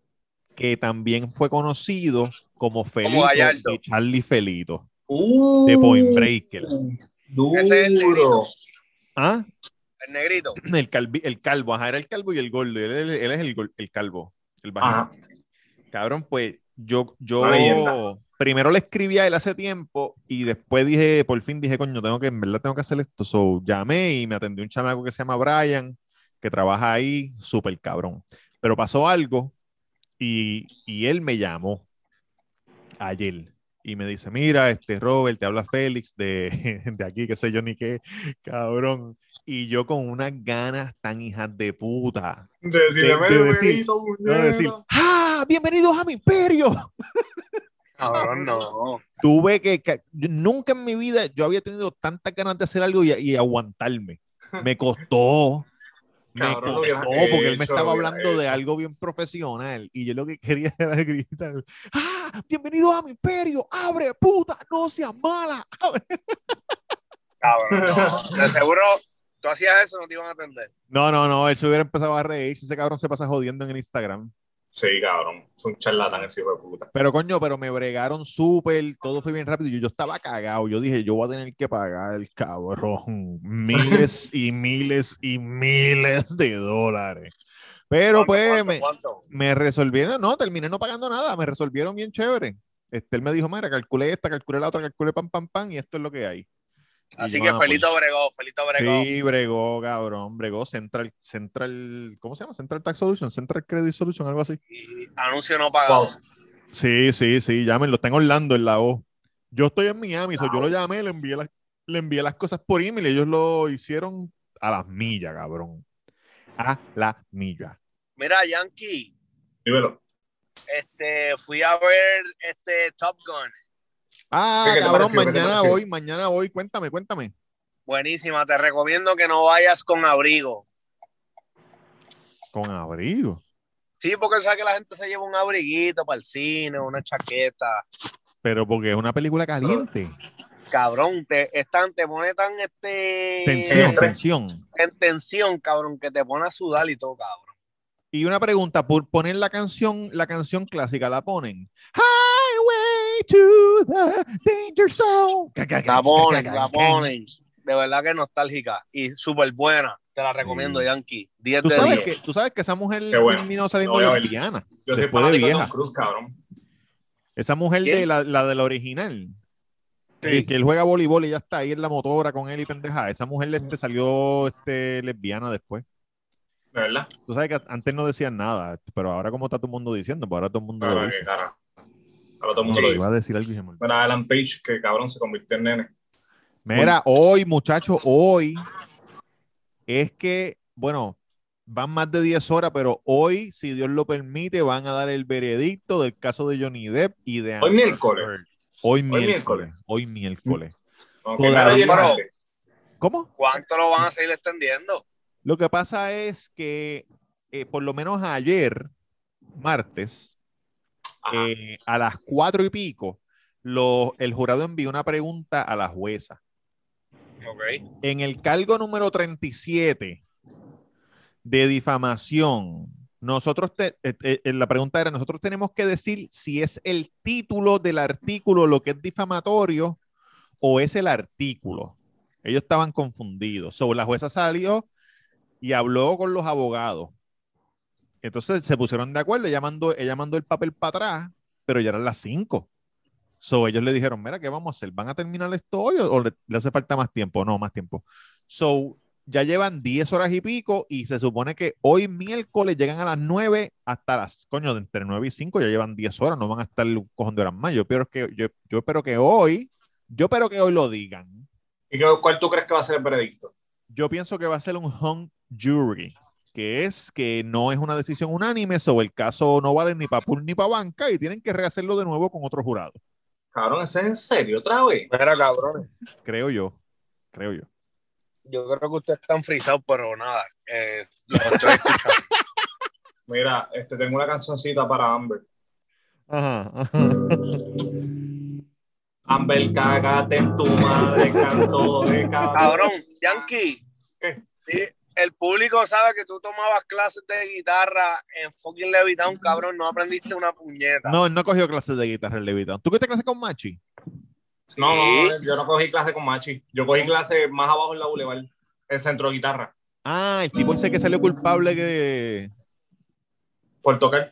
que también fue conocido como Felito Gallardo. y Charlie Felito, Uh, de Point Breaker. Duro. Ese es el negrito. ¿Ah? El negrito. El, calvi- el calvo, ajá, era el calvo y el gordo. Él, él- él es el, el calvo, el Ajá. bajito. Cabrón, pues yo, yo, primero le escribí a él hace tiempo y después dije, por fin dije, coño, tengo que, en verdad tengo que hacer esto. So, llamé y me atendió un chamaco que se llama Brian, que trabaja ahí, súper cabrón. Pero pasó algo y, y él me llamó ayer y me dice, mira, este Robert, te habla Félix de, de aquí, qué sé yo ni qué, cabrón. Y yo con unas ganas tan hijas de puta. De decirle, de- de decir- "Benito, No, de decir, puñeta". ¡ah! ¡Bienvenidos a mi imperio! Cabrón, no. Tuve que, que- yo nunca en mi vida yo había tenido tantas ganas de hacer algo y, y aguantarme. Me costó. Me Cabrón, costó hubieras porque él me estaba hablando de algo bien profesional y yo lo que quería era gritar, ¡ah! ¡Bienvenidos a mi imperio! ¡Abre, puta! ¡No seas mala! ¡Abre! Cabrón, no. De seguro, tú hacías eso, no te iban a atender. No, no, no, él se hubiera empezado a reír. Ese cabrón se pasa jodiendo en el Instagram. Sí, cabrón. Es un charlatán ese hijo de puta. Pero coño, pero me bregaron súper, todo fue bien rápido. Yo, yo estaba cagado. Yo dije, yo voy a tener que pagar, cabrón, miles y miles y miles de dólares. Pero ¿Cuánto, pues cuánto, me, cuánto? me resolvieron, no, terminé no pagando nada, me resolvieron bien chévere. Este, él me dijo, mira, calculé esta, calculé la otra, calculé pam, pam, pam, y esto es lo que hay. Así que ah, pues, Felito bregó, Felito bregó. Sí, bregó, cabrón, bregó Central, Central, ¿cómo se llama? Central Tax Solution, Central Credit Solution, algo así. Y anuncio no pagado. Wow. Sí, sí, sí, llámenlo, está en Orlando, en la O. Yo estoy en Miami, so yo lo llamé, le envié, las- le envié las cosas por email y ellos lo hicieron a las millas, cabrón. A la milla. Mira, Yankee, Dímelo. este, fui a ver este Top Gun. Ah, ¿Qué te cabrón, mañana voy, mañana voy, cuéntame, cuéntame. Buenísima, te recomiendo que no vayas con abrigo. Con abrigo. Sí, porque sabes que la gente se lleva un abriguito para el cine, una chaqueta. Pero porque es una película caliente. Cabrón, te, están, te pone tan este Tensión, Eh, tensión. en tensión, cabrón, que te pone a sudar y todo, cabrón. Y una pregunta, por poner la canción, la canción clásica, ¿la ponen? Highway to the danger zone. La ponen, la ponen. De verdad que nostálgica y súper buena. Te la recomiendo, Sí. Yankee. 10 ¿Tú de sabes, 10. que, tú sabes que esa mujer bueno. terminó saliendo lesbiana. Yo soy Después de fanático de vieja. Cruise, cabrón. Esa mujer ¿Quién? de la, la del original, Sí. que, que él juega voleibol y ya está ahí en la motora con él y pendeja. Esa mujer este, salió este, lesbiana después. De verdad. Tú sabes que antes no decían nada, pero ahora como está todo el mundo diciendo, pues ahora todo el mundo lo dice. Ahora todo el mundo lo Iba dice. a decir algo y se me olvidó. Mira, Alan Page, que cabrón se convirtió en nene. Mira, hoy, muchachos, hoy es que, bueno, van más de 10 horas, pero hoy, si Dios lo permite, van a dar el veredicto del caso de Johnny Depp y de Hoy Amber miércoles. Heard. Hoy miércoles. miércoles. Hoy miércoles. Llenarse. ¿Cómo? ¿Cuánto lo van a seguir extendiendo? Lo que pasa es que, eh, por lo menos ayer, martes. Eh, a las cuatro y pico, lo- el jurado envió una pregunta a la jueza. En el cargo número 37 de difamación, nosotros, te- eh, eh, la pregunta era, nosotros tenemos que decir si es el título del artículo lo que es difamatorio o es el artículo. Ellos estaban confundidos. So, la jueza salió y habló con los abogados. Entonces se pusieron de acuerdo, ella mandó, ella mandó el papel para atrás, pero ya eran las 5. So, ellos le dijeron, mira, ¿qué vamos a hacer? ¿Van a terminar esto hoy o, o le, le hace falta más tiempo? No, más tiempo. So, ya llevan 10 horas y pico y se supone que hoy miércoles llegan a las 9 hasta las, coño, de entre 9 y 5 ya llevan 10 horas, no van a estar de horas más. Yo espero que, yo, yo espero que hoy, yo espero que hoy lo digan. ¿Y cuál tú crees que va a ser el veredicto? Yo pienso que va a ser un hung jury, que es que no es una decisión unánime, sobre el caso no vale ni para pool ni para banca y tienen que rehacerlo de nuevo con otro jurado, Cabrón, ¿eso es en serio otra vez? Mira, cabrones. creo yo, creo yo. Yo creo que ustedes están frisados, pero nada. Eh, los estoy escuchando. Mira, este, tengo una cancioncita para Amber. Ajá, Amber, cágate en tu madre, canto de cabrón. Cabrón, Yankee. ¿Qué? El público sabe que tú tomabas clases de guitarra en fucking Levitown, cabrón. No aprendiste una puñeta. No, él no cogió clases de guitarra el Levitown. ¿Tú qué te clases con Machi? No, no, yo no cogí clase con Machi. Yo cogí clase más abajo en la Boulevard, el centro de guitarra, Ah, el tipo ese que salió culpable que. por tocar.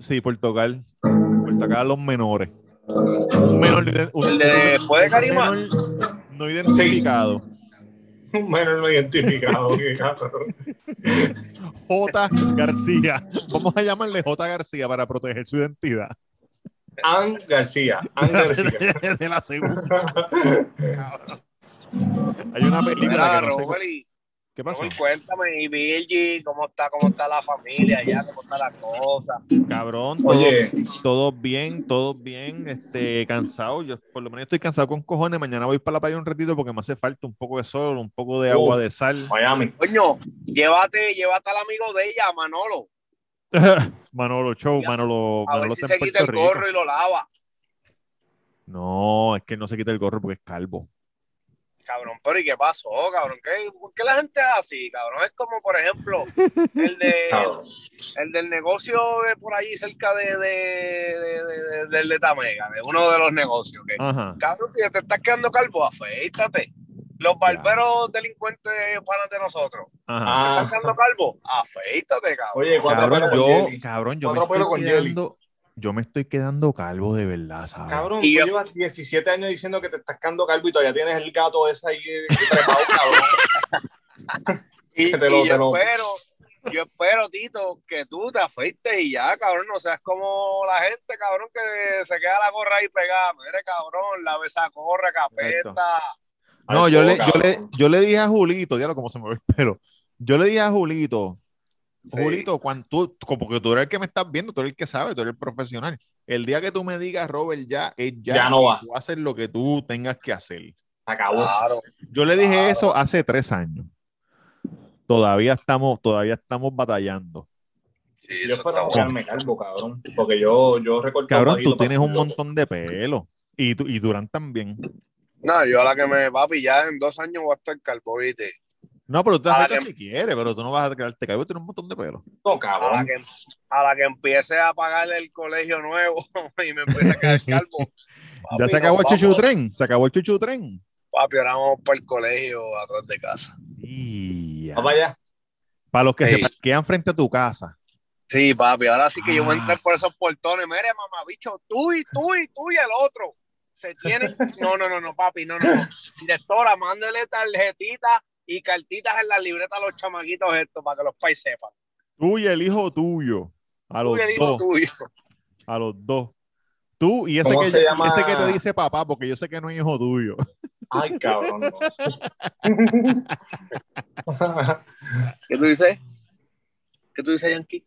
Sí, por tocar. Por tocar a los menores. Un menor, un- El de después de un Carimán. menor no identificado. menor no identificado. qué. J. García. Vamos a llamarle J. García para proteger su identidad. Ann García. Ann García. de la segunda. Hay una película Mira, que no sé. ¿Qué pasó? Robert, cuéntame, y Virgi, ¿cómo está, cómo está la familia allá? ¿Cómo está la cosa? Cabrón, todo, Oye, todo bien, todo bien, este, cansado. Yo por lo menos estoy cansado con cojones. Mañana voy para la playa un ratito porque me hace falta un poco de sol, un poco de agua Uh. de sal. Miami. Coño, llévate, llévate al amigo de ella, Manolo. Manolo Show, Ya, Manolo, A ver si se quita el gorro y lo lava. No, es que no se quita el gorro porque es calvo. Cabrón, pero ¿y qué pasó, cabrón? ¿Qué, ¿Por qué la gente es así, cabrón? Es como, por ejemplo, el de el del negocio de por ahí cerca de, de, de, de- de- del de Tamega, de uno de los negocios. que. Cabrón, si te estás quedando calvo, afeítate. Los barberos delincuentes panas de nosotros. Ajá. ¿Te Ah, estás quedando calvo? Afeítate, cabrón. Oye, Cabrón, yo, cabrón, yo me estoy quedando, yo me estoy quedando calvo de verdad, ¿sabes? Cabrón, Y tú yo- llevas 17 años diciendo que te estás quedando calvo y todavía tienes el gato ese ahí eh, trepado, cabrón. Y, que te lo- y yo te lo- espero, yo espero, Tito, que tú te afeites y ya, cabrón, no seas como la gente, cabrón, que se queda la gorra ahí pegada. Mire, cabrón, lave esa gorra, capeta. No, yo todo, le, yo, le, yo le dije a Julito, diablo, cómo se me ve el pelo. Yo le dije a Julito, Sí. Julito, cuando tú, como que tú eres el que me estás viendo, tú eres el que sabe, tú eres el profesional. El día que tú me digas, Robert, ya es ya, Ya no va. tú haces lo que tú tengas que hacer. Acabó. Claro. Yo le dije Claro. eso hace tres años. Todavía estamos, todavía estamos batallando. Sí, Yo espero quedarme calvo, cabrón. Porque yo, yo recorto Cabrón, tú tienes un montón de pelo. Y, tú, y Durán también. No, yo a la que me va a pillar en dos años voy a estar calvo, ¿viste? No, pero tú te A que- si quieres, pero tú no vas a quedarte calvo, tienes un montón de pelo. No, A la, que, a la que empiece a pagarle el colegio nuevo y me empiece a quedar calvo. ya se acabó el nos chuchu vamos. tren, se acabó el chuchu tren. Papi, ahora vamos para el colegio atrás de casa. Y ya. Va para allá. Para los que se parquean frente a tu casa. Sí, papi, ahora sí que yo voy a Ah. entrar por esos portones. Mire, mamá, bicho, tú y tú y tú y el otro. Se tienen. No, no, no, no, papi, no, no. Directora, mándele tarjetitas y cartitas en la libreta a los chamaquitos estos para que los pais sepan. Tú y el hijo tuyo. A los Tú y el hijo dos. tuyo. A los dos. Tú y ese ¿Cómo que, ese que te dice papá, porque yo sé que no es hijo tuyo. Ay, cabrón. no. ¿Qué tú dices? ¿Qué tú dices, Yankee?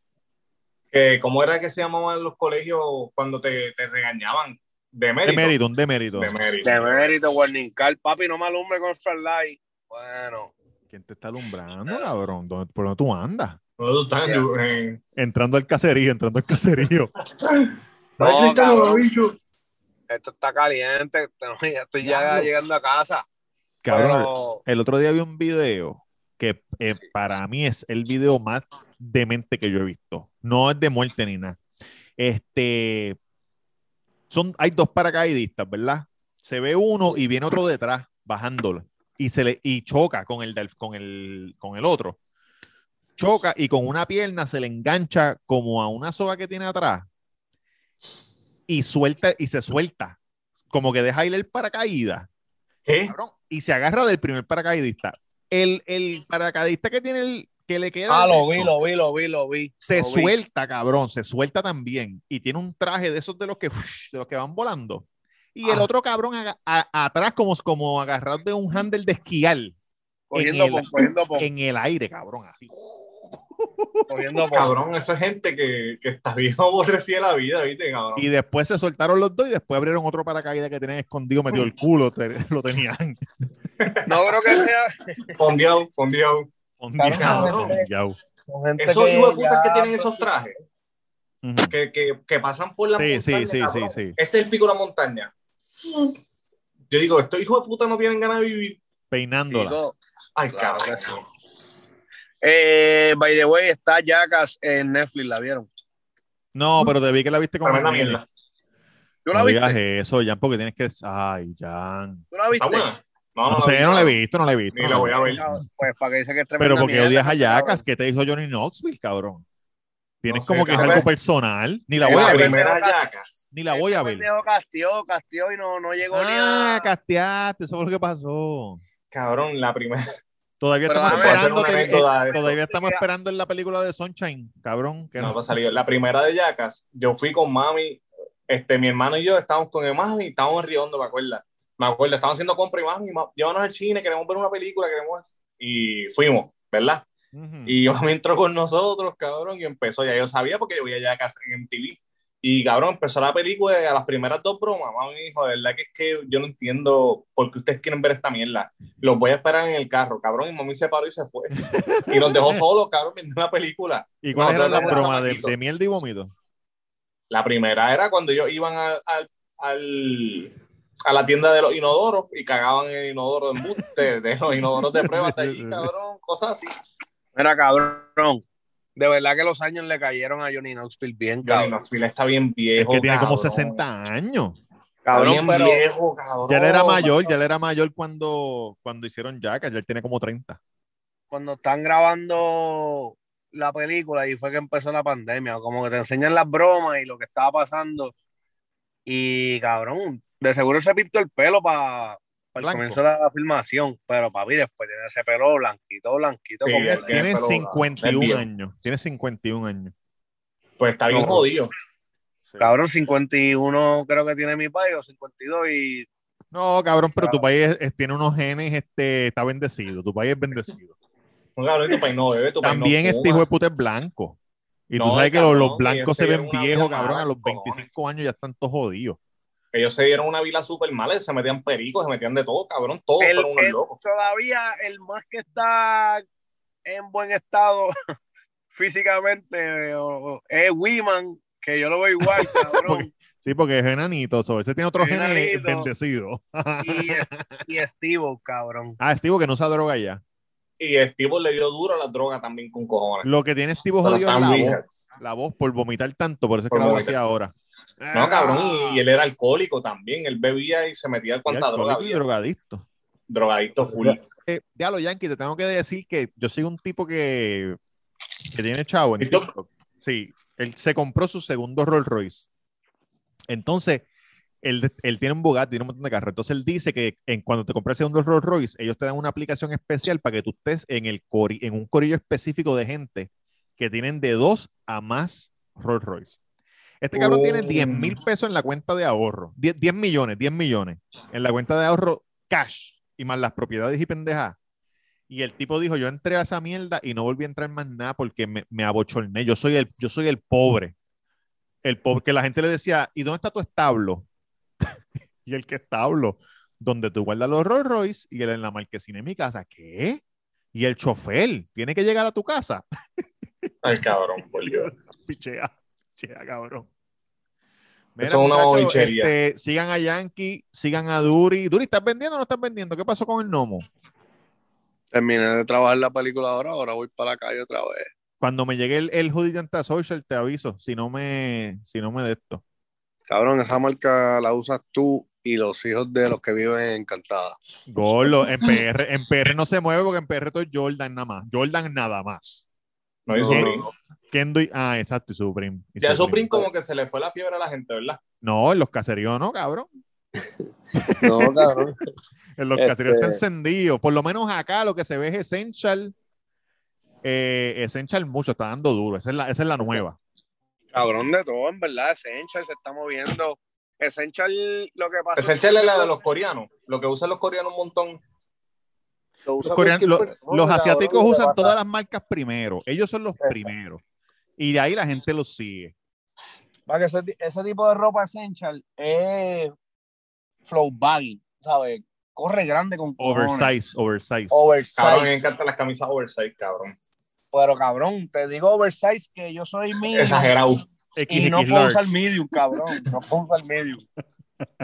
que, ¿Cómo era que se llamaban los colegios cuando te, te regañaban? De mérito. Demérito, un demérito. De mérito. De mérito, Warning Car. Papi, no me alumbre con Fairlight. Bueno. ¿Quién te está alumbrando, cabrón? ¿Dónde- ¿Por dónde tú andas? En- Entrando al caserío, entrando al caserío. No, cabrón. Esto está caliente. Estoy ya llegando a casa. Cabrón, Pero- el otro día vi un video que eh, para mí es el video más demente que yo he visto. No es de muerte ni nada. Este, son, hay dos paracaidistas, ¿verdad? Se ve uno y viene otro detrás bajándolo y se le y choca con el del- con el con el otro. Choca y con una pierna se le engancha como a una soga que tiene atrás y suelta y se suelta, como que deja ir el paracaídas cabrón, y se agarra del primer paracaidista. El, el paracaidista que tiene el que le queda Ah, lo vi, lo vi, lo vi, lo vi. se lo vi. suelta, cabrón, se suelta también y tiene un traje de esos de los que de los que van volando. Y el Ah. otro cabrón a- atrás como, como agarrado de un handle de esquiar Cogiendo en el- cogiendo en el aire, cabrón, así. cogiendo. Cabrón, esa gente que, que está bien aborrecida la vida, ¿viste, cabrón? Y después se soltaron los dos y después abrieron otro paracaídas que tenían escondido, metido el culo, te- lo tenían. No creo que sea Fondeado, fondeado. Ondeado, Cabrón. ondeado. con gente Esos que hijos de putas que tienen esos trajes, que, que, que pasan por la Sí, montaña. sí, sí, cabrón. sí, sí. Este es el pico de la montaña. Yo digo, estos hijos de puta no tienen ganas de vivir. Peinándola. Digo, Ay, Claro. Eh, by the way, está Jackass en Netflix, ¿la vieron? No, pero te vi que la viste con mierda. ¿Tú la No digas viste? eso, Jan, porque tienes que. Ay, Jan. ¿Tú la viste? No, No, la sé, no la he visto, no la he visto. Ni la la voy a ver. Pues para que dice que es Pero porque mierda, odias a la Jackass, que te hizo Johnny Knoxville, cabrón. Tienes No sé, como que es algo personal. Ni la voy a la ver. primera Este Jackass. Ni la voy a ver. casteó, casteó y no, no llegó ni Ah, casteaste, eso fue lo que pasó. Cabrón, la primera. Todavía Pero estamos esperando eh, todavía estamos esperando en la película de Sunshine, cabrón. Que No, no. va a salir. La primera de Jackass, yo fui con mami, este, mi hermano y yo estábamos con el mami y estábamos en Riondo, me acuerdo. Me acuerdo, estábamos haciendo compra y mami, ma- llévanos al cine, queremos ver una película, queremos. Y fuimos, ¿verdad? Ujú. Y mami entró con nosotros, cabrón, y empezó, ya yo sabía porque yo veía Jackass en MTV. Y cabrón, empezó la película y a las primeras dos bromas, mami me dijo, de verdad que es que yo no entiendo por qué ustedes quieren ver esta mierda. Los voy a esperar en el carro, cabrón, y mami se paró y se fue. Y nos dejó solos, cabrón, viendo la película. ¿Y cuáles eran las bromas de, mierda y vómito? La primera era cuando ellos iban al, al, al- a la tienda de los inodoros y cagaban el inodoro de embuste, de los inodoros de prueba de allí, cabrón, cosas así. Mira, cabrón. De verdad que los años le cayeron a Johnny Knoxville bien, Johnny cabrón. Knoxville está bien Es viejo. que tiene como cabrón. 60 años. Cabrón, bien pero viejo, cabrón. Ya él era mayor, ya él era mayor cuando, cuando hicieron Jackass, ya él tiene como 30. cuando están grabando la película y fue que empezó la pandemia, como que te enseñan las bromas y lo que estaba pasando. Y cabrón, de seguro se pintó el pelo para Blanco. comienzo de la filmación, pero papi, después tiene ese pelo blanquito, blanquito. Sí, como es Tiene pero, 51 es bien. años. Tiene 51 años. Pues está bien jodido. Cabrón, 51 creo que tiene mi país, o 52 y No, cabrón, pero tu país es- es- tiene unos genes, este, está bendecido. Tu país es bendecido. Un cabrón, tu país no bebe, tu país no También este hijo de puta es blanco. Y tú sabes que cabrón, los, blancos se ven viejos, cabrón. A los cojones. 25 años ya están todos jodidos. Ellos se dieron una vida súper mala, se metían pericos, se metían de todo, cabrón. Todos El- fueron unos el- locos. todavía el más que está en buen estado físicamente o- es Wiman, que yo lo veo igual, cabrón. Sí, porque es enanito. So, ese tiene genes enanito. bendecidos. y, es- y Steve, cabrón. ah, Steve que no usa droga ya. Y Steve le dio duro a la droga también con cojones. Lo que tiene Steve jodido es la voz. La voz por vomitar tanto, por eso es Por que vomitar. hacía ahora. No, cabrón, y, y él era alcohólico también. Él bebía y se metía cuanta droga había. drogadicto. Drogadicto full. Eh, ya lo Yankee, te tengo que decir que yo soy un tipo que, que tiene chavo en TikTok. TikTok. Sí, él se compró su segundo Rolls Royce. Entonces, él, él tiene un Bugatti, tiene un montón de carros. Entonces, él dice que en, cuando te compras el segundo Rolls Royce, ellos te dan una aplicación especial para que tú estés en, el cori- en un corillo específico de gente que tienen de dos a más Rolls Royce. Este cabrón Oh. tiene 10 mil pesos en la cuenta de ahorro. 10, 10 millones, 10 millones en la cuenta de ahorro cash y más las propiedades y pendejas. Y el tipo dijo, yo entré a esa mierda y no volví a entrar más nada porque me, me abochorné. Yo soy, el, yo soy el pobre. El pobre que la gente le decía, ¿y dónde está tu establo? y el que establo, donde tú guardas los Rolls Royce y él en la marquesina de mi casa. ¿Qué? Y el chofer tiene que llegar a tu casa. Ay, cabrón, por Dios. Pichea, pichea, cabrón. Eso es una bobichería. este, sigan a Yankee, sigan a Duri. Duri, ¿estás vendiendo o no estás vendiendo? ¿Qué pasó con el Nomo? Terminé de trabajar la película ahora, ahora voy para la calle otra vez. Cuando me llegue el, el Hoodie Social, te aviso. Si no me, si no me de esto. Cabrón, esa marca la usas tú y los hijos de los que viven en Encantada. Golo, en PR, en PR no se mueve porque en PR todo es Jordan nada más. Jordan nada más. No, y No. Supreme. Kendo y- ah, exacto, y Supreme. Y Ya Supreme como que se le fue la fiebre a la gente, ¿verdad? No, en los caseríos no, cabrón. No, cabrón. En los Este- caseríos está encendido. Por lo menos acá lo que se ve es Essential. Eh, Essential mucho, está dando duro. Esa es la, esa es la nueva. Cabrón de todo, en verdad. Essential se está moviendo. Essential, lo que pasa Essential es la de los coreanos, lo que usan los coreanos un montón. Lo Los, coreanos- los- asiáticos usan todas las marcas primero. Ellos son los Exacto. primeros. Y de ahí la gente los sigue. Va que ese, ese tipo de ropa Essential es flow baggy, ¿sabes? Corre grande con. Oversize, oversize. Oversize. Cabrón, me encantan las camisas oversize, cabrón. Pero cabrón, te digo oversize que yo soy medium. Exagerado. XX Y no puedo large. usar medium, cabrón. No puedo usar medium.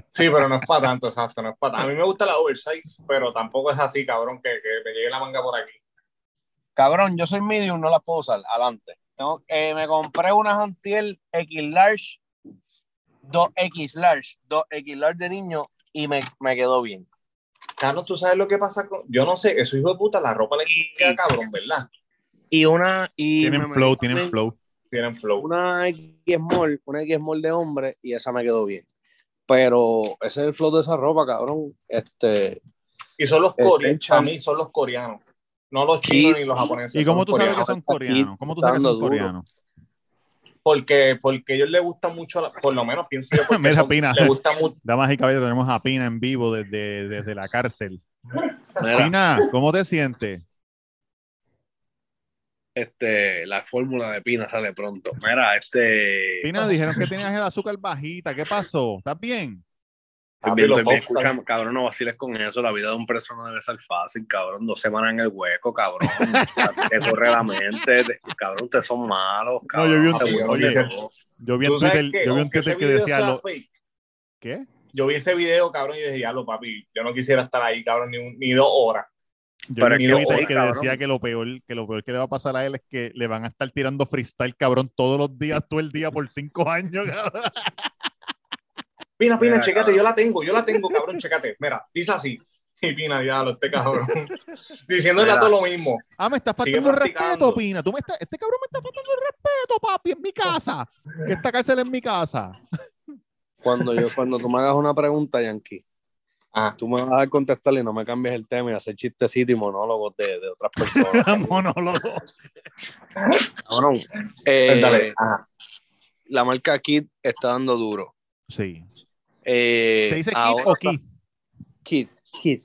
Sí, pero no es para tanto, exacto, no es para tanto. A mí me gusta la oversize, pero tampoco es así, cabrón, que, que me llegue la manga por aquí. Cabrón, yo soy medium, no las puedo usar. Adelante. Tengo, eh, me compré unas Antiel X large, 2X large, 2X large de niño y me, me quedó bien. Carlos, ¿tú sabes lo que pasa con...? Yo no sé, eso hijo de puta, la ropa le queda cabrón, ¿verdad? Y una... Y Tienen flow, tienen flow. Tienen flow. Una X small, una X small de hombre y esa me quedó bien. Pero ese es el flow de esa ropa, cabrón. Este, Y son los coreanos, para mí son los coreanos. No los chinos Sí. ni los japoneses. ¿Y cómo tú sabes que son coreanos? ¿Cómo tú sabes que son duro. coreanos? Porque, porque a ellos les gusta mucho, la- por lo menos pienso yo, porque son- Pina. les gusta mucho. Damas y caballeros, tenemos a Pina en vivo desde, desde la cárcel. mira, Pina, ¿cómo te sientes? Este, la fórmula de Pina sale pronto. Mira, este. Pina, dijeron que tenías el azúcar bajita. ¿Qué pasó? ¿Estás bien? Estoy bien, escucha, cabrón, no vaciles con eso. La vida de un preso no debe ser fácil, cabrón. Dos semanas en el hueco, cabrón. Te corre la mente. te- cabrón, ustedes son malos, No, yo vi un- cabrón. Seguro oye, que ¿tú no. Yo vi en ¿Tú sabes Twitter, yo vi un Twitter que decía lo... fake, ¿Qué? Yo vi ese video, cabrón, y dije, ya lo papi, yo no quisiera estar ahí, cabrón, ni, un- ni dos horas. Yo un que hoy, decía que lo peor, que lo peor que le va a pasar a él es que le van a estar tirando freestyle, cabrón, todos los días, todo el día por cinco años, cabrón. Pina, Pina, Mira, chécate, cabrón. yo la tengo, yo la tengo, cabrón, chécate. Mira, dice así. Y Pina, ya lo este cabrón. Diciéndole a todo lo mismo. Ah, me estás faltando el respeto, Pina. Tú me estás, este cabrón me está faltando el respeto, papi, en mi casa. Que esta cárcel es mi casa. Cuando, yo, cuando tú me hagas una pregunta, Yankee, Ajá. tú me vas a contestar y no me cambies el tema y hacer chistecitos y monólogos de, de otras personas. Monólogo. Cabrón, eh, Dale. Ajá. la marca Kid está dando duro. Sí. Eh, ¿Se dice ahora o Kid? Kid, Kid.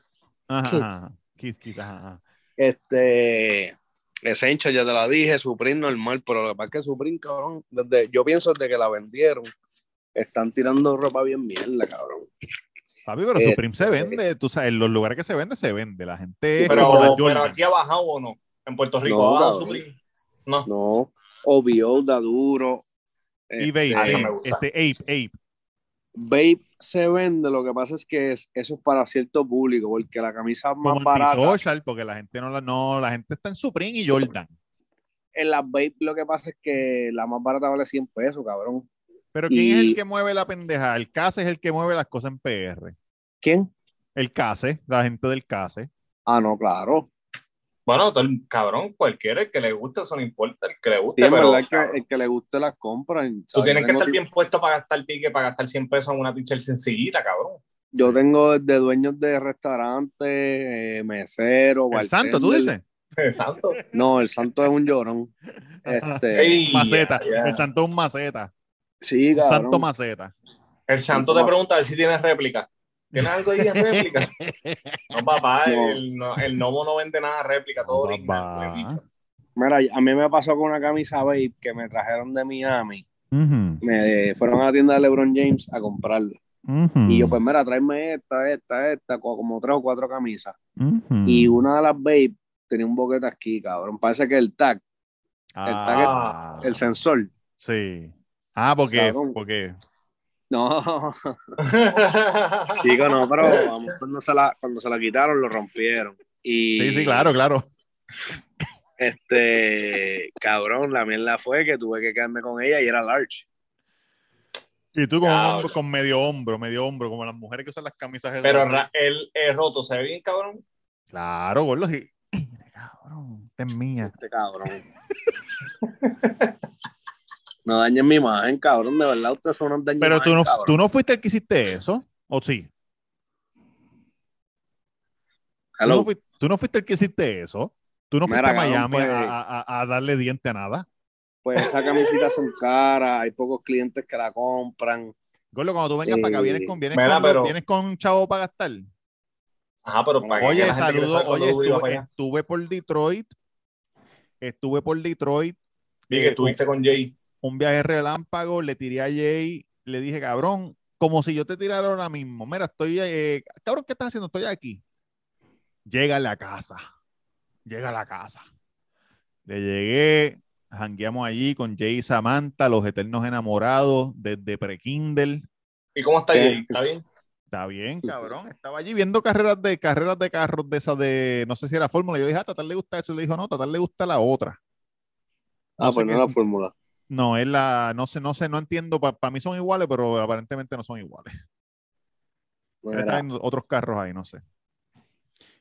Ajá, ajá, ajá. Este, Essential, ya te la dije, Supreme normal, pero lo que pasa es que Supreme, cabrón, desde, yo pienso desde que la vendieron, están tirando ropa bien mierda, cabrón. Papi, pero Eh, Supreme se vende, tú sabes, en los lugares que se vende, se vende. La gente Pero, pero aquí ha bajado o no. En Puerto Rico No, ha bajado cabrón. Supreme. No. No, OVO da duro. Y Este, Babe, eso me Ape, este Ape, Ape. Vape se vende, lo que pasa es que es- eso es para cierto público, porque la camisa más Como barata, antisocial, porque la gente no la, no, la gente está en Supreme y Jordan. en las vape lo que pasa es que la más barata vale 100 pesos, cabrón. Pero ¿quién es el que mueve la pendeja? El CASE es el que mueve las cosas en PR. ¿Quién? El CASE, la gente del CASE. Ah, no, claro. Bueno, todo el cabrón, cualquiera, el que le guste, eso no importa, el que le guste, Sí, pero verdad cabrón, que el que le guste las compras. tú tienes que estar bien puesto para gastar ticket, para gastar 100 pesos en una t-shirt sencillita, cabrón. Yo tengo de dueños de restaurantes, eh, meseros, El santo, tú bartender. Eh, Santo. No, el santo es un llorón. Este, Ey, Maceta. El santo es un maceta. Sí, Un cabrón. santo maceta. El santo te pregunta a ver si tienes réplica. ¿Tienes algo ahí en réplica? No, papá, No. El, no, el Nomo no vende nada de réplica, todo No, original. Mira, a mí me pasó con una camisa Babe que me trajeron de Miami. Me fueron a la tienda de LeBron James a comprarla. Y yo, pues, mira, tráeme esta, esta, esta, co- como tres o cuatro camisas. Y una de las Babe tenía un boquete aquí, cabrón. Parece que el tag, Ah, el sensor. Sí. Ah, porque, porque No, chico, no, pero vamos, cuando se la, cuando se la quitaron, lo rompieron. Y, sí, sí, claro, claro. Este, cabrón, la mierda fue que tuve que quedarme con ella y era large. Y tú con, hombro- con medio hombro, medio hombro, como las mujeres que usan las camisas esas. Pero ra- el, el roto se ve bien, cabrón. Claro, gordo. sí. Cabrón, es mía. Este cabrón. No dañen mi imagen, cabrón. De verdad, ustedes son unos daños. Pero tú no, tú no fuiste el que hiciste eso, ¿o sí? ¿Tú no, fuiste, tú no fuiste el que hiciste eso. Tú no fuiste Mira, a Miami pues- a, a- a darle diente a nada. Pues esas camisetas son caras, hay pocos clientes que la compran. Gordo, cuando tú vengas para acá, Eh, vienes con, vienes mira, con, pero- vienes con un chavo para gastar. Ajá, pero para que Oye, saludo. Oye, estuve, estuve por Detroit. Estuve por Detroit. Vi que Eh, estuviste con Jay. Un viaje relámpago, le tiré a Jay, le dije, cabrón, como si yo te tirara ahora mismo. Mira, estoy, eh, cabrón, ¿qué estás haciendo? Estoy aquí. Llega a la casa. Llega a la casa. Le llegué, jangueamos allí con Jay y Samantha, los eternos enamorados desde pre-Kindle. ¿Y cómo está. Jay? ¿Está bien? Está bien, cabrón. Estaba allí viendo carreras de carreras de carros de esas de, no sé si era fórmula. Yo le dije, ah, a Tatar le gusta eso. Y le dijo, no, Tatar le gusta la otra. Ah, No pues no la fórmula. No, es la, no sé, no sé, no entiendo. Para mí son iguales, pero aparentemente no son iguales. Él está Mira, en otros carros ahí, no sé.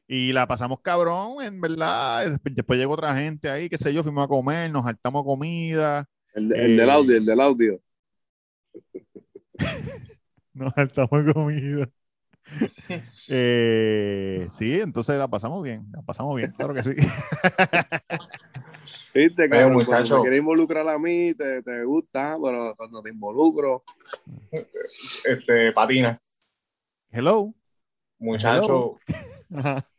Y la pasamos cabrón, en verdad. Después, después llegó otra gente ahí, qué sé yo, fuimos a comer, nos saltamos comida. El, el del Eh. audio, el del audio. No, estamos comidos. Eh, sí, entonces la pasamos bien, la pasamos bien, claro que sí. ¿Viste, cabrón? Cuando muchacho. me quiere involucrar a mí, te, te gusta, pero cuando te involucro, Este, patina. Hello. Muchacho,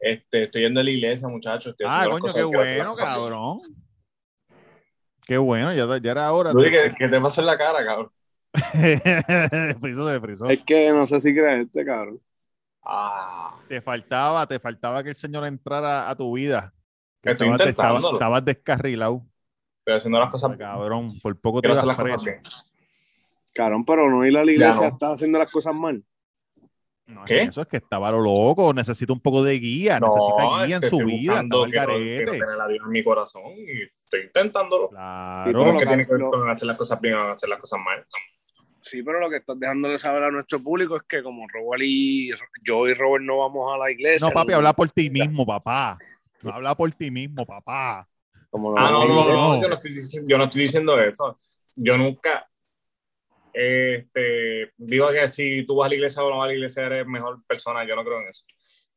este, estoy yendo a la iglesia, muchacho. estoy Ah, coño, qué bueno, cabrón. Qué bueno, ya, ya era hora. Luis, de- ¿qué, qué te pasó en la cara, cabrón? frisó, se frisó. es que no sé si crees este, cabrón. Ah, Te faltaba, te faltaba que el Señor entrara a tu vida. Que Estoy estabas, estabas- intentándolo. estabas descarrilado. estoy haciendo las cosas bien. Cabrón, por poco te ibas las cosas preso. bien. Cabrón, pero no ir a la iglesia, no. está haciendo las cosas mal. No, ¿Qué? Eso es que estaba lo loco, necesita un poco de guía, necesita guía en su vida, estaba al quiero, tener a Dios en mi corazón y estoy intentándolo. Claro. ¿Cómo lo que tiene que ver con hacer las cosas bien o hacer las cosas mal? Sí, pero lo que estás dejándole saber a nuestro público es que como Robert y yo y Robert no vamos a la iglesia. No, papi, habla por ti mismo, papá. No habla por ti mismo, papá. Como Ah, no, no, no, no. no, Yo, no estoy diciendo, yo no estoy diciendo eso. Yo nunca este, digo que si tú vas a la iglesia o no vas a la iglesia eres mejor persona. Yo no creo en eso.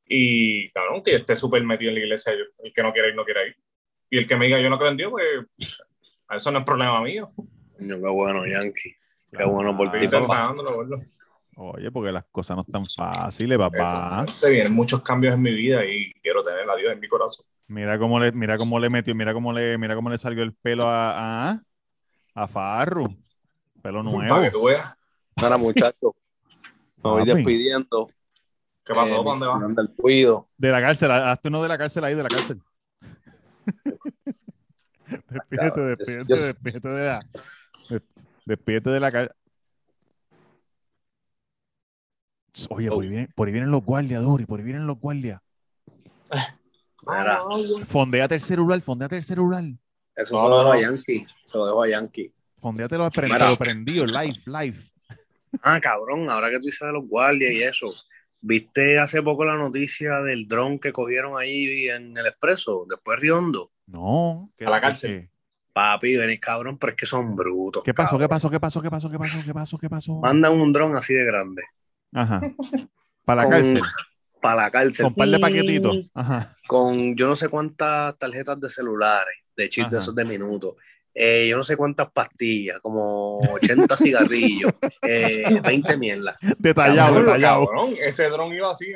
Y cabrón, que esté súper metido en la iglesia, yo- el que no quiere ir, no quiere ir. Y el que me diga yo no creo en Dios, pues eso no es problema mío. Qué bueno, Yankee. Qué bueno por Estoy ti, Oye, porque las cosas no están fáciles, papá. Te vienen muchos cambios en mi vida y quiero tener a Dios en mi corazón. Mira cómo le, mira cómo le metió, mira cómo le, mira cómo le salió el pelo a, a, a Farru. Pelo Para que nuevo. tú veas. Ahora, me voy despidiendo. ¿Qué pasó? Eh, ¿Para dónde vas? Del cuido. De la cárcel, hazte uno de la cárcel ahí, de la cárcel. despídete, despídete, despídete de la. des- Despídete de la cárcel. Oye, por ahí, vienen, por ahí vienen los guardias, Dori, por ahí vienen los guardias. Fondeate el celular, fondeate el celular. eso No, se lo no, dejo a. Yankee. Se lo dejo a Yankee. Fondeate lo, lo prendido, live, live. Ah, cabrón, ahora que tú dices de los guardias y eso. ¿Viste hace poco la noticia del dron que cogieron ahí en el expreso, después de Riondo? No. ¿qué- A la cárcel. Papi, venís cabrón, pero es que son brutos. ¿Qué pasó? cabrón. ¿Qué pasó? ¿Qué pasó? ¿Qué pasó? ¿Qué pasó? ¿Qué pasó? ¿Qué pasó? Mandan un dron así de grande Ajá. Para la Con- cárcel. para la cárcel. Con un par de paquetitos. Ajá. Con yo no sé cuántas tarjetas de celulares, de chips Ajá. de esos de minutos. Eh, yo no sé cuántas pastillas, como 80 cigarrillos, eh, 20 mierdas. Detallado, Cabrón, detallado. cabrón, ese dron iba así. eh.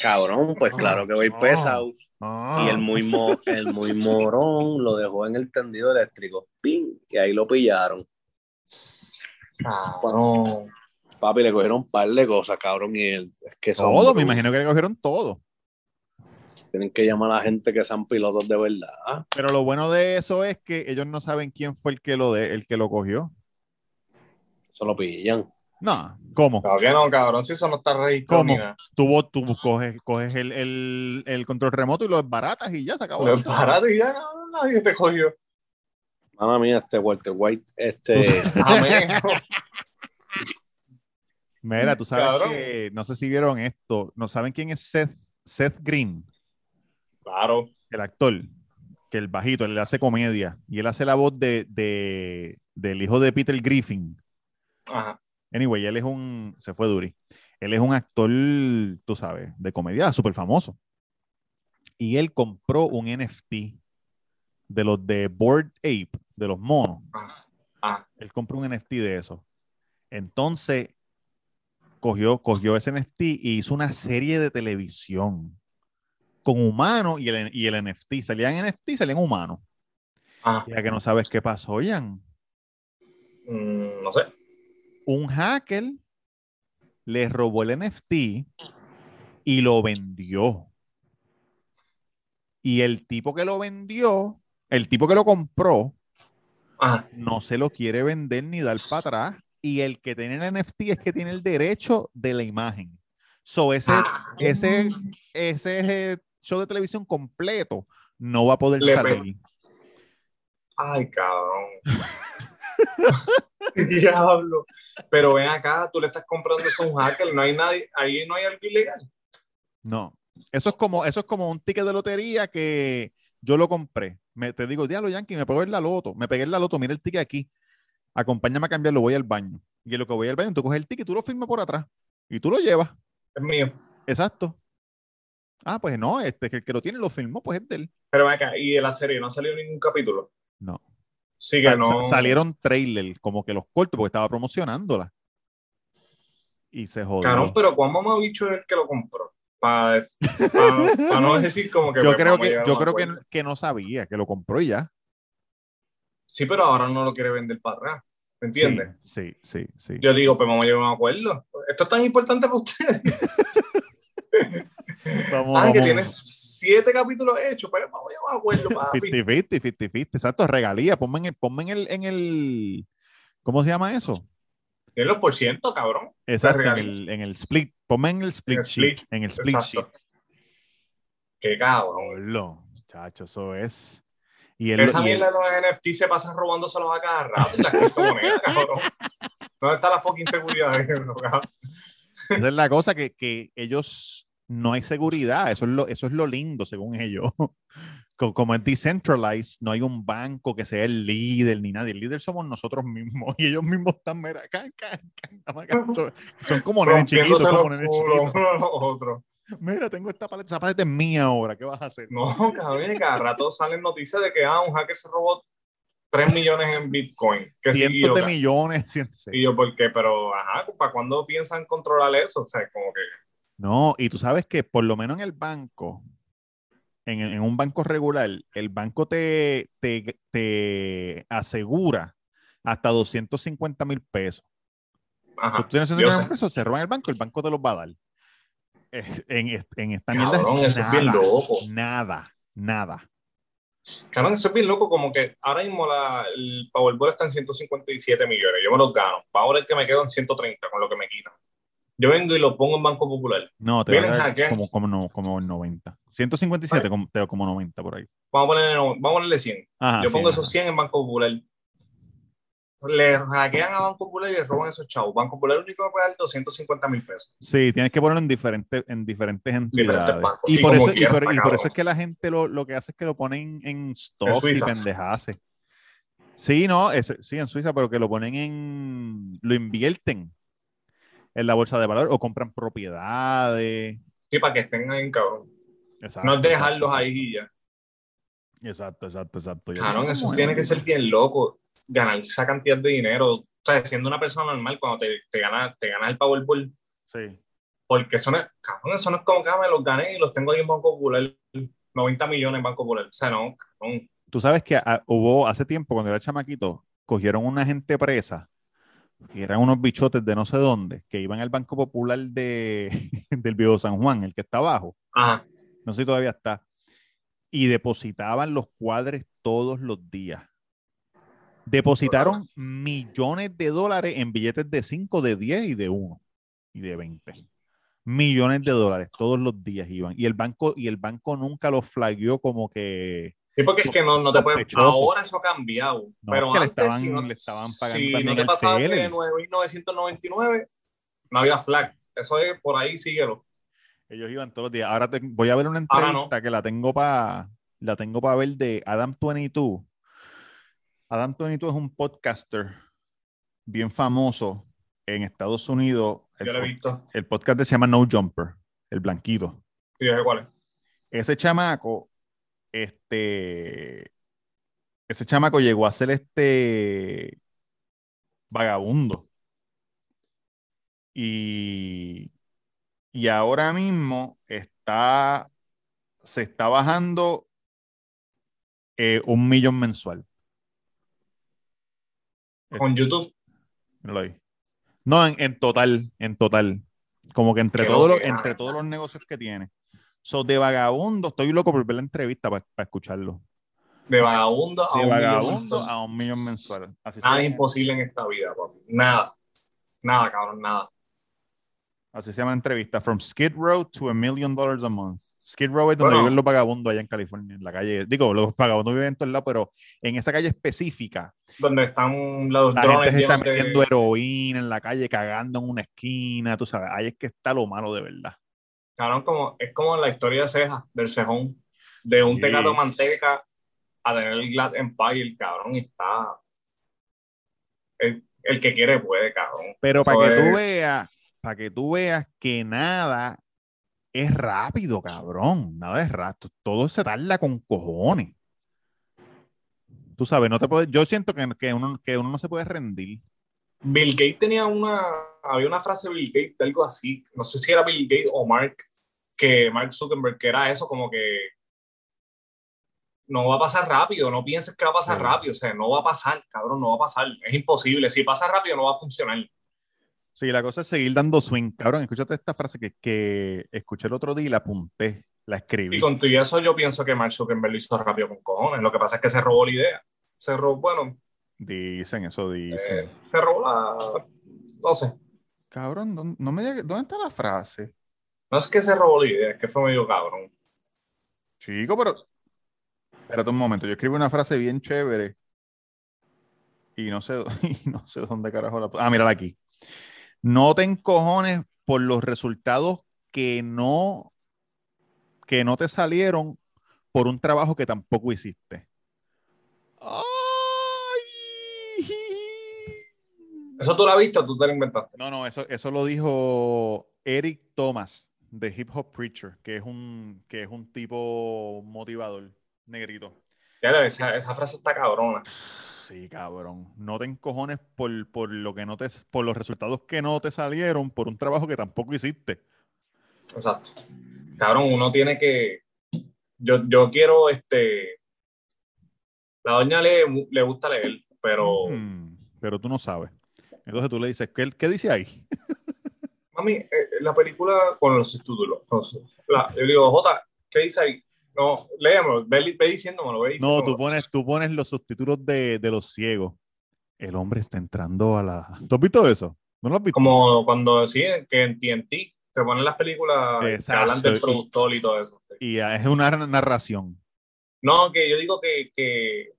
Cabrón, pues claro que voy Ah. pesado. Ah. Y el muy, mo- el muy morón lo dejó en el tendido eléctrico. ¡Ping! Y ahí lo pillaron. Cabrón. Papi, le cogieron un par de cosas, cabrón. Y él, es que son Todo, me imagino que le cogieron todo. Tienen que llamar a la gente que sean pilotos de verdad. Pero lo bueno de eso es que ellos no saben quién fue el que lo de, el que lo cogió. Eso lo pillan. No, ¿cómo? Claro que no, cabrón, si eso no está registrado ¿Cómo? Tú, vos- tú coges, coges el, el- el control remoto y lo desbaratas y ya se acabó. Lo emparaste y ya cabrón, nadie te cogió. Mamá mía, este Walter White, este. Amén. Mira, tú sabes Cabrón. que, no sé si vieron esto, no saben quién es Seth, Seth Green, claro. el actor, que el bajito, él hace comedia y él hace la voz de, de- del hijo de Peter Griffin. Ajá. Anyway, él es un, se fue Duri, él es un actor, tú sabes, de comedia súper famoso. Y él compró un NFT de los de Board Ape, de los monos. Ah, Él compró un NFT de eso. Entonces, cogió, cogió ese NFT y hizo una serie de televisión con humanos y el, y el NFT. Salían NFT, salían humanos. ah, Ya que no sabes qué pasó, Jan. mm, no sé. Un hacker le robó el NFT y lo vendió. Y el tipo que lo vendió, el tipo que lo compró, Ajá. no se lo quiere vender ni dar para atrás. Y el que tiene el NFT es que tiene el derecho de la imagen. So, ese, Ah. ese, ese show de televisión completo no va a poder Le salir. Ay, cabrón. Diablo. Pero ven acá, tú le estás comprando eso a un hacker, no hay nadie, ahí no hay algo ilegal. No. Eso es como, eso es como un ticket de lotería que yo lo compré. Me, te digo, diablo, Yankee, me pegó en la loto, me pegué en la loto, mira el ticket aquí, acompáñame a cambiarlo, voy al baño. Y en lo que voy al baño, tú coges el ticket, tú lo firmas por atrás y tú lo llevas. Es mío. Exacto. Ah, pues no, este que el que lo tiene lo firmó, pues es de él. Pero acá, y de la serie no ha salido ningún capítulo. No. Sí que no. sa- salieron trailers, como que los cortos, porque estaba promocionándola. Y se jodió. Cabrón, pero ¿cuán mamá bicho es el que lo compró? Para no decir como que. yo pues, creo que, yo creo que, que no sabía, que lo compró y ya. Sí, pero ahora no lo quiere vender para atrás. ¿Me entiendes? Sí, sí, sí. sí. Yo digo, pues vamos a llegar a un acuerdo. Esto es tan importante para ustedes. Vamos, Ah, que tienes siete capítulos hechos, pero vamos a llegar a un acuerdo, papi. 50-50, 50-50, exacto, regalía. Ponme en el, ponme en el, en el, ¿cómo se llama eso? Tienes los por ciento, cabrón. Exacto, en el, en el split. Ponme en el split el sheet. split, En el split Exacto. Qué cabrón. sheet. Hola, Chacho, eso es. Y él, Esa mierda de los NFT se pasa robándoselos a cada rato y las criptomonedas, cabrón. ¿Dónde está la fucking seguridad esa es la cosa que, que ellos no hay seguridad. Eso es lo, eso es lo lindo, según ellos. Co- Como es decentralized, no hay un banco que sea el líder ni nadie. El líder somos nosotros mismos y ellos mismos están, mira, can, can, can. Son- como nenes chiquitos, como nenes chiquitos. Mira, tengo esta paleta, esa paleta es mía ahora, ¿qué vas a hacer? No, cabrón, cada rato salen noticias de que ah, un hacker se robó 3 millones en Bitcoin. Que Cientos de millones. cientos- y yo, ¿por qué? Pero, ajá, ¿para cuándo piensan controlar eso? O sea, como que. No, y tú sabes que por lo menos en el banco, en, en un banco regular, el banco te, te, te asegura hasta 250 mil pesos. Ajá, Si tú tienes yo 250 sé. mil pesos, se roban el banco, el banco te los va a dar. Es- En, en esta mierda Cabrón, eso es bien loco. Nada, nada. Cabrón, eso es bien loco, como que ahora mismo la, el Powerball está en 157 millones, yo me los gano. Ahora el que me quedo en 130 con lo que me quitan. Yo vengo y lo pongo en Banco Popular. No, te va a Vienen dar como, como, no, como el 90. 157, como, como 90 por ahí. Vamos a ponerle, vamos a ponerle 100. Ajá, yo sí, pongo ajá. esos 100 en Banco Popular. Le hackean a Banco Popular y le roban esos chavos. Banco Popular único me puede dar 250 mil pesos. Sí, tienes que ponerlo en diferentes, en diferentes entidades. bancos. y, Y por eso, y, por, y eso es que la gente lo, lo que hace es que lo ponen en stock y Suiza. pendejase. Sí, no, es- sí, en Suiza, pero que lo ponen en. Lo invierten en la bolsa de valor o compran propiedades. Sí, para que estén ahí, cabrón. Exacto, No dejarlos exacto. ahí y ya. Exacto, exacto, exacto. Sabes eso tiene que ser bien loco. Ganar esa cantidad de dinero. O sea, siendo una persona normal, cuando te, te ganas te ganas el Powerball, Sí. porque eso no es, cabrón, eso no es como que ah, me los gané y los tengo ahí en Banco Popular. 90 millones en Banco Popular. O sea, no, cabrón. Tú sabes que ah, hubo hace tiempo, cuando era chamaquito, cogieron una gente presa, que eran unos bichotes de no sé dónde, que iban al Banco Popular de, del Viejo San Juan, el que está abajo. Ajá. no sé si todavía está, y depositaban los cuadres todos los días. Depositaron millones de dólares en billetes de 5, de 10 y de 1 y de 20. Millones de dólares todos los días iban. Y el banco, y el banco nunca los flagueó como que Sí, porque es que no, no te pueden. Ahora eso ha cambiado. No, pero es que le antes, estaban- si no, le estaban pagando si también no te pasaba de 9.999, no había flag. Eso es por ahí, síguelo. ellos iban todos los días. Ahora te- voy a ver una entrevista que la tengo para la tengo para ver de Adam 22. Adam 22 es un podcaster bien famoso en Estados Unidos. El, Yo lo he visto. el podcast se llama No Jumper, el blanquito. Sí, es. Ese chamaco, este, ese chamaco llegó a ser este vagabundo. Y, y ahora mismo está, se está bajando eh, un millón mensual. Con YouTube. No, en, en total, en total. Como que entre todos los, entre todos los negocios que tiene. So, de vagabundo, estoy loco por ver la entrevista para escucharlo. De vagabundo a De un millón vagabundo a un millón mensual. Así Nada imposible en esta vida, papi. Nada. Nada, cabrón, nada. así se llama la entrevista. From Skid Row to a million dollars a month. Skid Row es donde Bueno. viven los vagabundos allá en California, en la calle. Digo, los vagabundos viven en todos lados, pero en esa calle específica, Donde están los la drones gente se está de- metiendo heroína en la calle, cagando en una esquina, tú sabes. Ahí es que está lo malo de verdad. Cabrón, como, es como la historia de ceja, del cejón. De un tecato de manteca a tener el Glad Empire, cabrón, y está. El, el que quiere puede, cabrón. Pero Eso para que tú veas, para que tú veas que nada es rápido, cabrón. Nada es rápido. Todo se tarda con cojones. Tú sabes, no te puedes, yo siento que, que, uno, que uno no se puede rendir. Bill Gates tenía una, había una frase de Bill Gates, de algo así, no sé si era Bill Gates o Mark, que Mark Zuckerberg, que era eso, como que no va a pasar rápido, no pienses que va a pasar Sí. rápido, o sea, no va a pasar, cabrón, no va a pasar, es imposible, si pasa rápido no va a funcionar. Sí, la cosa es seguir dando swing. Cabrón, escúchate esta frase que, que escuché el otro día y la apunté, la escribí. Y con todo eso yo pienso que Mark Zuckerberg lo hizo rápido con cojones, lo que pasa es que se robó la idea, se robó, bueno, Dicen, eso dicen. eh, se robó la, no sé, Cabrón, ¿dónde, no me diga- ¿dónde está la frase? no es que se robó la idea, es que fue medio cabrón. Chico, pero. Espérate un momento, yo escribí una frase bien chévere. Y no sé, y no sé dónde carajo la. Ah, mírala aquí. No te encojones por los resultados que no. que no te salieron por un trabajo que tampoco hiciste. ¡Ay! ¿Eso tú la viste o tú te la inventaste? No, no, eso, eso lo dijo Eric Thomas de Hip Hop Preacher, que es un, que es un tipo motivador, negrito. Esa, esa frase está cabrona. Sí, cabrón. No te encojones por, por lo que no te, por los resultados que no te salieron por un trabajo que tampoco hiciste. Exacto. Cabrón, uno tiene que. Yo, yo quiero, este. La doña le, le gusta leer, pero. Mm, pero tú no sabes. Entonces tú le dices, ¿qué, qué dice ahí? Mami, eh, la película con los subtítulos. yo le digo, Jota, ¿qué dice ahí? No, léamelo, ve, ve diciéndomelo, ve No, diciéndomelo. tú pones, tú pones los subtítulos de, de los ciegos. El hombre está entrando a la. ¿Tú has visto eso? ¿No lo has visto? Como cuando sí, que en TNT te ponen las películas que Exacto, hablan del productor y todo eso. Y es una narración. No, que yo digo que, que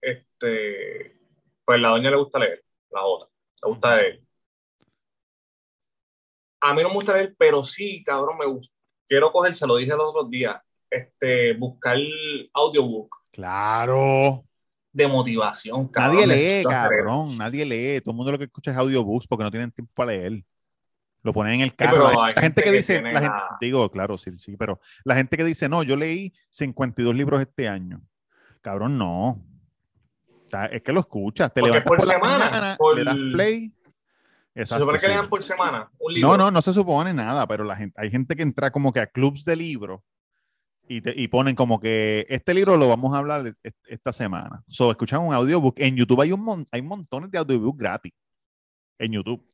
este, pues la doña le gusta leer, la otra, le gusta leer. A mí no me gusta leer, pero sí, cabrón, me gusta. Quiero coger, se lo dije los otros días, este, buscar audiobook Claro. de motivación, cabrón. Nadie lee, cabrón. Nadie lee. Todo el mundo lo que escucha es audiobooks porque no tienen tiempo para leer. Lo ponen en el carro. hay la gente gente que que dice, la gente- digo, claro, sí, sí, pero la gente que dice, no, yo leí 52 libros este año. Cabrón, no. O sea, es que lo escuchas, te Porque levantas por por, la semana, mañana, por- le das play. Se Exacto, supone que sí. lean por semana un libro. No, no, no se supone nada, pero la gente, hay gente que entra como que a clubs de libros y, te- y ponen como que este libro lo vamos a hablar est- esta semana. So, escuchan un audiobook. En YouTube hay un hay montones de audiobooks gratis. En YouTube.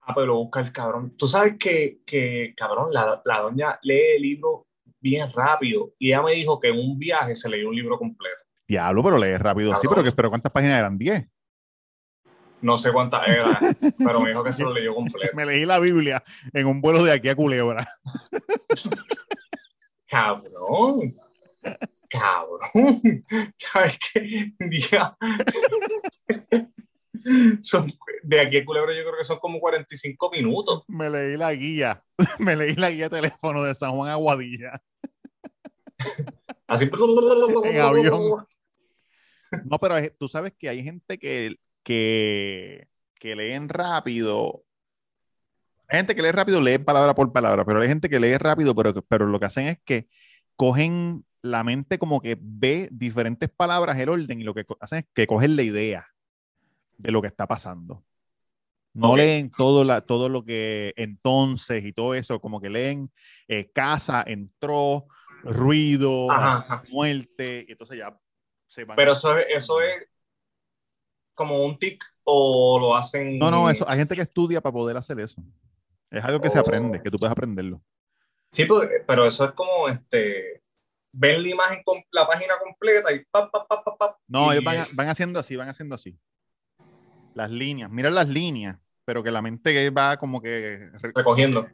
Ah, pero busca el cabrón. Tú sabes que, que cabrón, la, la doña lee el libro bien rápido y ella me dijo que en un viaje se leyó un libro completo. Diablo, pero lees rápido. Sí, Cabrón. pero, que, pero ¿cuántas páginas eran? 10. No sé cuántas era, pero me dijo que se lo leyó completo. Me leí la Biblia en un vuelo de aquí a Culebra. Cabrón. Cabrón. ¿Sabes qué? Día. Son, de aquí a Culebra yo creo que son como 45 minutos. Me leí la guía. Me leí la guía de teléfono de San Juan Aguadilla. Así. En avión. No, pero tú sabes que hay gente que, que, que leen rápido. Hay gente que lee rápido, lee palabra por palabra, pero hay gente que lee rápido, pero, pero lo que hacen es que cogen la mente como que ve diferentes palabras, el orden, y lo que hacen es que cogen la idea de lo que está pasando. No Ok. leen todo, la, todo lo que entonces y todo eso, como que leen eh, casa, entró, ruido, Ajá, ajá. muerte, y entonces ya se van. Pero eso es, eso es como un tic o lo hacen. No, no, eso, hay gente que estudia para poder hacer eso. Es algo que se aprende, que tú puedes aprenderlo. Sí, pues, pero eso es como este. Ven la imagen, com- la página completa y pa, pa, pa, pa, pa, No, y- ellos van, van haciendo así, van haciendo así. Las líneas, mira las líneas, pero que la mente va como que... re- recogiendo.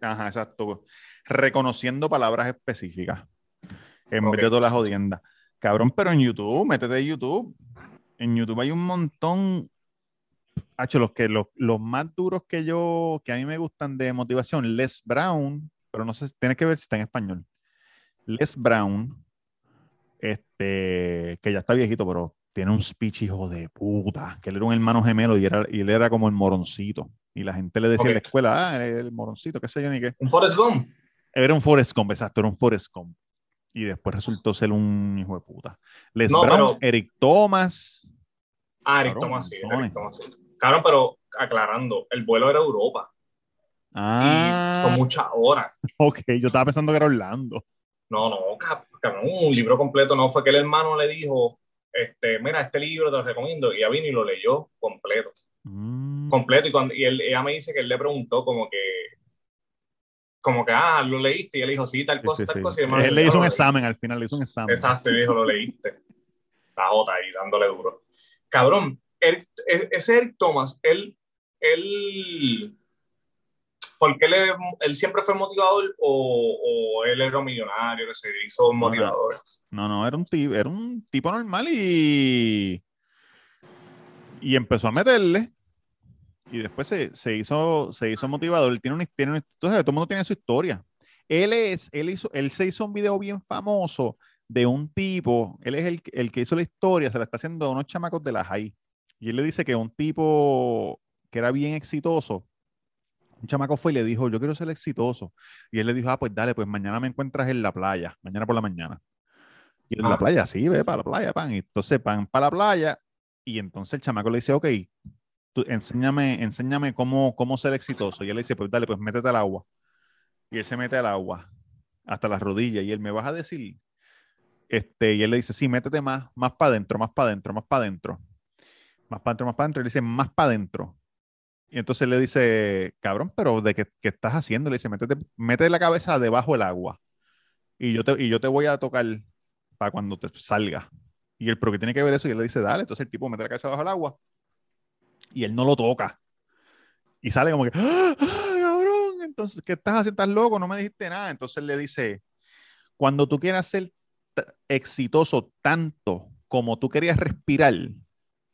Ajá, exacto. Reconociendo palabras específicas en Ok. vez de todas las jodiendas. Cabrón, pero en YouTube, métete en YouTube. En YouTube hay un montón. Hacho, los, que, los, los más duros que yo, que a mí me gustan de motivación, Les Brown, pero no sé, tienes que ver si está en español. Les Brown, este, que ya está viejito, pero tiene un speech hijo de puta, que él era un hermano gemelo y, era, y él era como el moroncito. Y la gente le decía en la escuela, ah, el moroncito, qué sé yo ni qué. Un Forrest Gump. Era un Forrest Gump, exacto, era un Forrest Gump. Y después resultó ser un hijo de puta. Les No, Brown, pero- Eric Thomas. Ah, Eric Cabrón, Thomas, sí. Eric Thomas, sí. Cabrón, pero aclarando, el vuelo era Europa. Ah, Y son muchas horas. ok, yo estaba pensando que era Orlando. No, no, cab- cabrón, un libro completo. No fue que el hermano le dijo, este, mira, este libro te lo recomiendo. Y ya vino y lo leyó completo. Mm, Completo. Y, cuando, y él, ella me dice que él le preguntó como que, como que, ah, lo leíste. Y él dijo, sí, tal cosa, sí, tal sí. cosa. Y Él le "Yo hizo un leí". examen al final, le hizo un examen. Exacto, y dijo, lo leíste. La Jota ahí dándole duro. Cabrón, Eric- e- ese Eric Thomas, él, él, ¿por qué él, él siempre fue motivador o, o él era un millonario que se hizo motivador? No, no, era un tipo, era un tipo normal y, y empezó a meterle. Y después se, se hizo, se hizo motivador. Él tiene un, tiene un- sabes, todo el mundo tiene su historia. Él es, él hizo, él se hizo un video bien famoso de un tipo, él es el, el que hizo la historia, se la está haciendo a unos chamacos de la high. Y él le dice que un tipo que era bien exitoso, un chamaco fue y le dijo, yo quiero ser exitoso. Y él le dijo, ah, pues dale, pues mañana me encuentras en la playa, mañana por la mañana. Y en la Ah. playa, sí, ve para la playa, pan. Y entonces van para la playa y entonces el chamaco le dice, ok, tú enséñame, enséñame cómo, cómo ser exitoso. Y él le dice, pues dale, pues métete al agua. Y él se mete al agua hasta las rodillas y él me vas a decir, este, y él le dice, sí, métete más, más para adentro, más para adentro, más para adentro. Más para adentro, más para adentro. Y le dice, más para adentro. Y entonces le dice, cabrón, pero ¿de qué, qué estás haciendo? Le dice, métete, mete la cabeza debajo del agua. Y yo te, y yo te voy a tocar para cuando te salga. Y él, pero que tiene que ver eso? Y él le dice, dale. Entonces el tipo mete la cabeza debajo del agua y él no lo toca. Y sale como que, ¡ah, ah, cabrón! Entonces, ¿qué estás haciendo? ¿Estás loco? No me dijiste nada. Entonces le dice, cuando tú quieras ser exitoso tanto como tú querías respirar,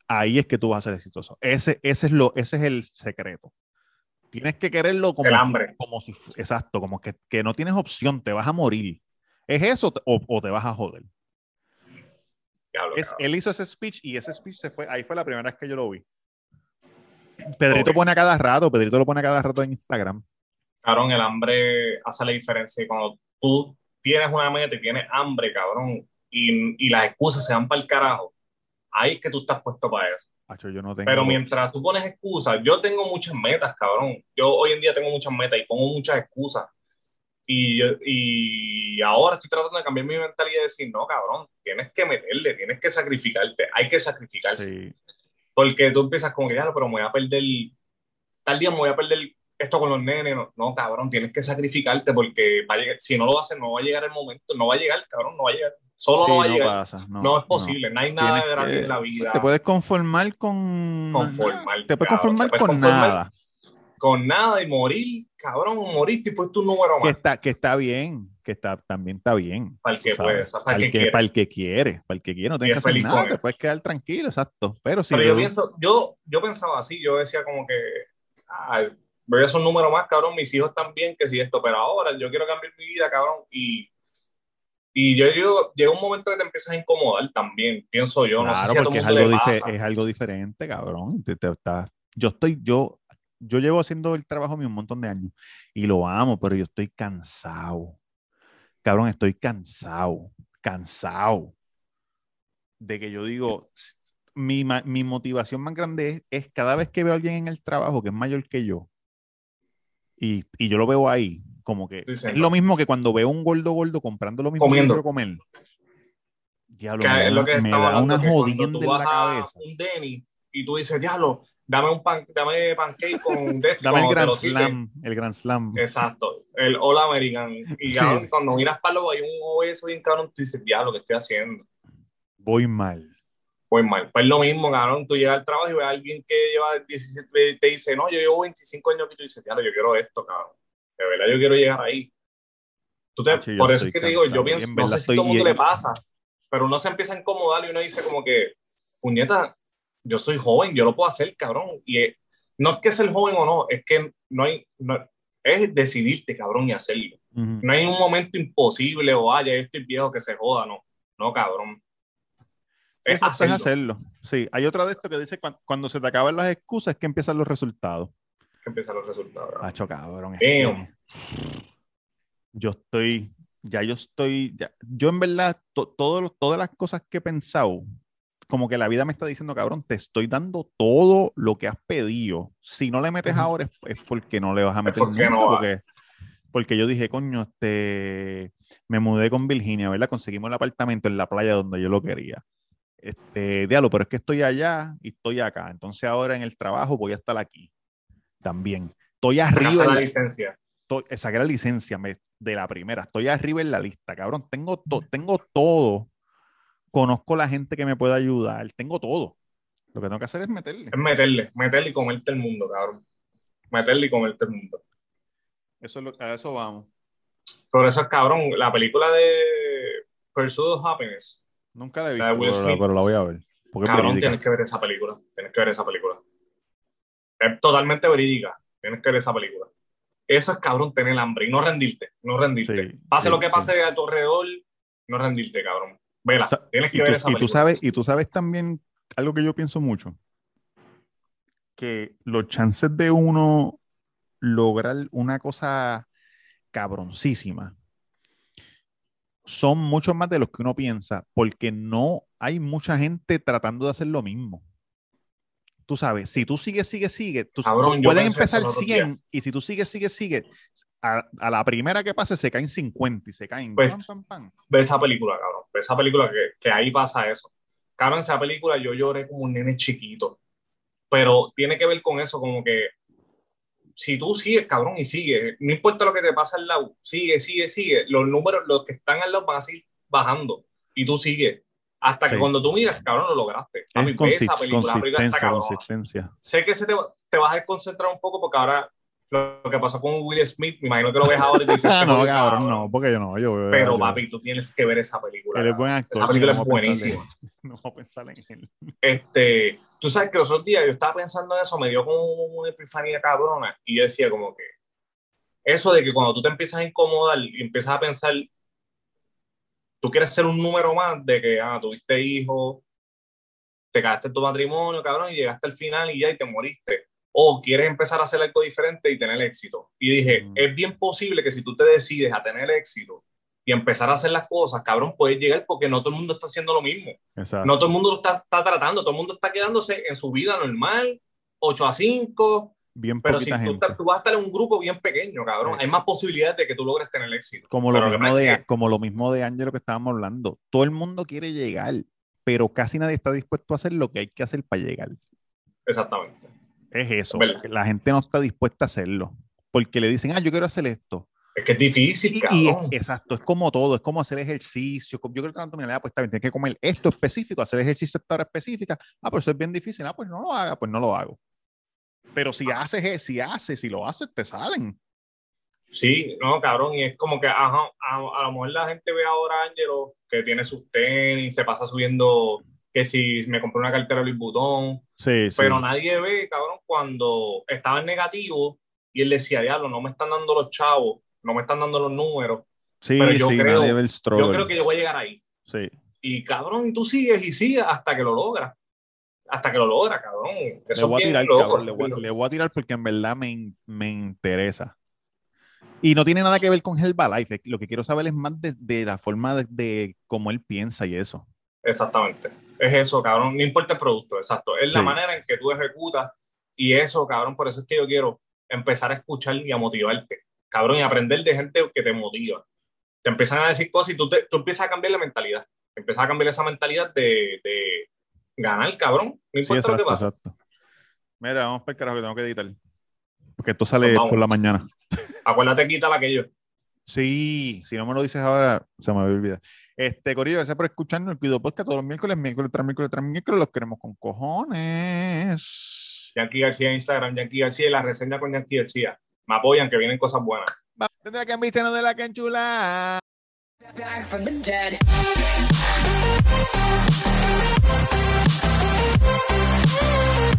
ahí es que tú vas a ser exitoso. Ese, ese, es, lo, ese es el secreto. Tienes que quererlo como El hambre. como si, exacto, como que, que no tienes opción, te vas a morir. ¿Es eso o, o te vas a joder? Diablo, Es, él hizo ese speech y ese speech se fue, ahí fue la primera vez que yo lo vi. Pedrito Ok. pone a cada rato, Pedrito lo pone a cada rato en Instagram. Cabrón, el hambre hace la diferencia. Y cuando tú tienes una meta y tienes hambre, cabrón, y, y las excusas se van para el carajo, ahí es que tú estás puesto para eso. Acho, yo no tengo. Pero mientras tú pones excusas, yo tengo muchas metas, cabrón. Yo hoy en día tengo muchas metas y pongo muchas excusas. Y, yo- y ahora estoy tratando de cambiar mi mentalidad y decir, no, cabrón, tienes que meterle, tienes que sacrificarte, hay que sacrificarse. Sí, Porque tú empiezas como que, ya, pero me voy a perder, tal día me voy a perder esto con los nenes. No, no, cabrón, tienes que sacrificarte porque va a llegar- si no lo haces, no va a llegar el momento, no va a llegar, cabrón, no va a llegar. Solo sí, no va a llegar. pasa. No, No, es posible, no, hay nada Tienes gratis que- en la vida. Te puedes conformar con. Conformar, Te puedes cabrón, conformar te puedes con nada. Con nada y morir, cabrón, moriste y fuiste un número Que más. está, que está bien, que está, también está bien. Para el que puede, o sea, para Para el que para el que quiere, para el que quiere, no tienes que es hacer nada, te puedes quedar tranquilo, exacto. Pero si Pero yo tú- pienso, yo, yo pensaba así, yo decía como que, ah, voy a hacer un número más, cabrón, mis hijos también, que si esto, pero ahora yo quiero cambiar mi vida, cabrón, y, y yo digo, llega un momento que te empiezas a incomodar también, pienso yo, no sé Claro, si a todo porque el es mundo algo, le es algo diferente, cabrón. Te- te- está- yo estoy, yo, yo llevo haciendo el trabajo mío un montón de años y lo amo, pero yo estoy cansado. Cabrón, estoy cansado, cansado de que yo digo, mi, mi motivación más grande es, es cada vez que veo a alguien en el trabajo que es mayor que yo y, y yo lo veo ahí, como que es lo mismo que cuando veo un gordo gordo comprando lo mismo Comiendo. que comer. Diablo, Que me es lo que me da una jodienda en la cabeza. un Denny y tú dices, diablo, dame un pan, dame pancake con de esto", Dame el Grand Slam, el Grand Slam. Exacto, el All American. Y Sí. cabrón, cuando miras para hay un obeso bien cabrón, tú dices, diablo, ¿qué estoy haciendo? Voy mal. Pues mal, pues lo mismo, cabrón, tú llegas al trabajo y ves a alguien que lleva 17, te dice, no, yo llevo 25 años y tú dices, diablo, yo quiero esto, cabrón. De verdad, yo quiero llegar ahí. Tú te- por eso es que te digo, cansado, yo pienso, en no sé si todo el mundo le pasa, pero uno se empieza a incomodar y uno dice como que, puñeta, yo soy joven, yo lo puedo hacer, cabrón. Y eh, no es que ser joven o no, es que no hay, no- es decidirte, cabrón, y hacerlo. No hay un momento imposible o, ah, ya yo estoy viejo que se joda, no. No, cabrón. Es, hacerlo. hacerlo. Sí, hay otra de esto que dice cuando, cuando, se te acaban las excusas es que empiezan los resultados. Que empiezan los resultados. Hacho, cabrón. Damn. yo estoy, ya yo estoy, ya, yo en verdad, to, todo, todas las cosas que he pensado, como que la vida me está diciendo, cabrón, te estoy dando todo lo que has pedido. Si no le metes ahora es, porque no le vas a meter porque, no porque, porque, yo dije, coño, este, me mudé con Virginia, ¿verdad? Conseguimos el apartamento en la playa donde yo lo quería. Este, diablo, pero es que estoy allá y estoy acá. Entonces ahora en el trabajo voy a estar aquí también. Estoy arriba. la licencia. Estoy, saqué la licencia de la primera. Estoy arriba en la lista, cabrón. Tengo, tengo todo. Conozco la gente que me puede ayudar. Tengo todo. Lo que tengo que hacer es meterle. Es meterle, meterle y comerte el mundo, cabrón. Meterle y comerte el mundo. Eso es lo, a eso vamos. Por eso es cabrón. La película de Pursuit of Happiness Nunca la he visto, pero, la voy a ver. Cabrón, tienes que ver esa película. Tienes que ver esa película. Es totalmente verídica. Tienes que ver esa película. Eso es cabrón, tener hambre y no rendirte. No rendirte. pase lo que pase a tu alrededor, no rendirte, cabrón. Vela, tienes que ver esa película. Y tú, sabes, y tú sabes también algo que yo pienso mucho. Que los chances de uno lograr una cosa cabroncísima son mucho más de los que uno piensa, porque no hay mucha gente tratando de hacer lo mismo. Tú sabes, si tú sigues, sigues, sigues, tú puedes empezar 100 y si tú sigues, sigues, sigues, a, la primera que pase se caen 50 y se caen. Pues, Ve esa película, cabrón. Ve esa película que, que ahí pasa eso. Cabrón, esa película yo lloré como un nene chiquito. Pero tiene que ver con eso, como que si tú sigues, cabrón, y sigues, no importa lo que te pasa al lado, sigue, sigue, sigue, los números, los que están al lado van a seguir bajando y tú sigues. Hasta que cuando tú miras, cabrón, lo lograste. A mí esa película, consistencia, consistencia. Sé que se te, te vas a desconcentrar un poco porque ahora lo que pasó con Will Smith, me imagino que lo ves ahora y dices no, cabrón, no, porque yo no. Yo, Pero, yo, papi, tú tienes que ver esa película. Él es buen actor, esa película es buenísima. No voy a pensar en él. Este, tú sabes que los otros días yo estaba pensando en eso, me dio como una epifanía cabrona y yo decía como que eso de que cuando tú te empiezas a incomodar y empiezas a pensar, tú quieres ser un número más de que, ah, tuviste hijos, te en tu matrimonio, cabrón, y llegaste al final y ya y te moriste o quieres empezar a hacer algo diferente y tener éxito. Y dije, mm. es bien posible que si tú te decides a tener éxito y empezar a hacer las cosas, cabrón, puedes llegar porque no todo el mundo está haciendo lo mismo. No todo el mundo lo está, está, tratando, todo el mundo está quedándose en su vida normal, 8 a 5. Bien pero si tú, tú, vas a estar en un grupo bien pequeño, cabrón, hay más posibilidades de que tú logres tener éxito. Como lo, mismo de, como lo mismo de Ángelo que estábamos hablando. Todo el mundo quiere llegar, pero casi nadie está dispuesto a hacer lo que hay que hacer para llegar. Exactamente. Es eso. La gente no está dispuesta a hacerlo. Porque le dicen, ah, yo quiero hacer esto. Es que es difícil, y, exacto, es como todo, es como hacer ejercicio. Yo creo que tanto me pues está bien, tienes que comer esto específico, hacer ejercicio a esta hora específica. Ah, pero eso es bien difícil. Ah, pues no lo haga, pues no lo hago. Pero si haces, e, si haces, si lo haces, te salen. Sí, no, cabrón, y es como que, ajá, a, a lo mejor la gente ve ahora a Angelo que tiene sus tenis, se pasa subiendo que si me compré una cartera Louis Vuitton. Sí, pero nadie ve, cabrón, cuando estaba en negativo y él decía, diablo, no me están dando los chavos, no me están dando los números. Sí, pero yo sí, creo, yo creo que yo voy a llegar ahí. Sí. Y cabrón, tú sigues y sigues hasta que lo logras. Hasta que lo logras, cabrón. le voy a tirar, cabrón, le, voy, le, voy, a tirar porque en verdad me, me interesa. Y no tiene nada que ver con Herbalife. Lo que quiero saber es más de, de la forma de, de, cómo él piensa y eso. Exactamente. Es eso, cabrón. No importa el producto, exacto. Es la manera en que tú ejecutas y eso, cabrón. Por eso es que yo quiero empezar a escuchar y a motivarte, cabrón, y aprender de gente que te motiva. Te empiezan a decir cosas y tú, te, tú empiezas a cambiar la mentalidad. Empiezas a cambiar esa mentalidad de, de ganar, cabrón. No importa lo que pasa. Exacto. Mira, vamos para el carajo que tengo que editar. Porque esto sale pues por la mañana. Acuérdate, quita aquello. Sí, si no me lo dices ahora, se me va a olvidar. Este, Corillo, gracias por escucharnos el Cuido Podcast todos los miércoles, miércoles tras miércoles tras miércoles, los queremos con cojones. Yankee García en Instagram, Yankee García y la reseña con Yankee García. Me apoyan que vienen cosas buenas. Tendrá que ambicionar de la canchula. Back from the dead.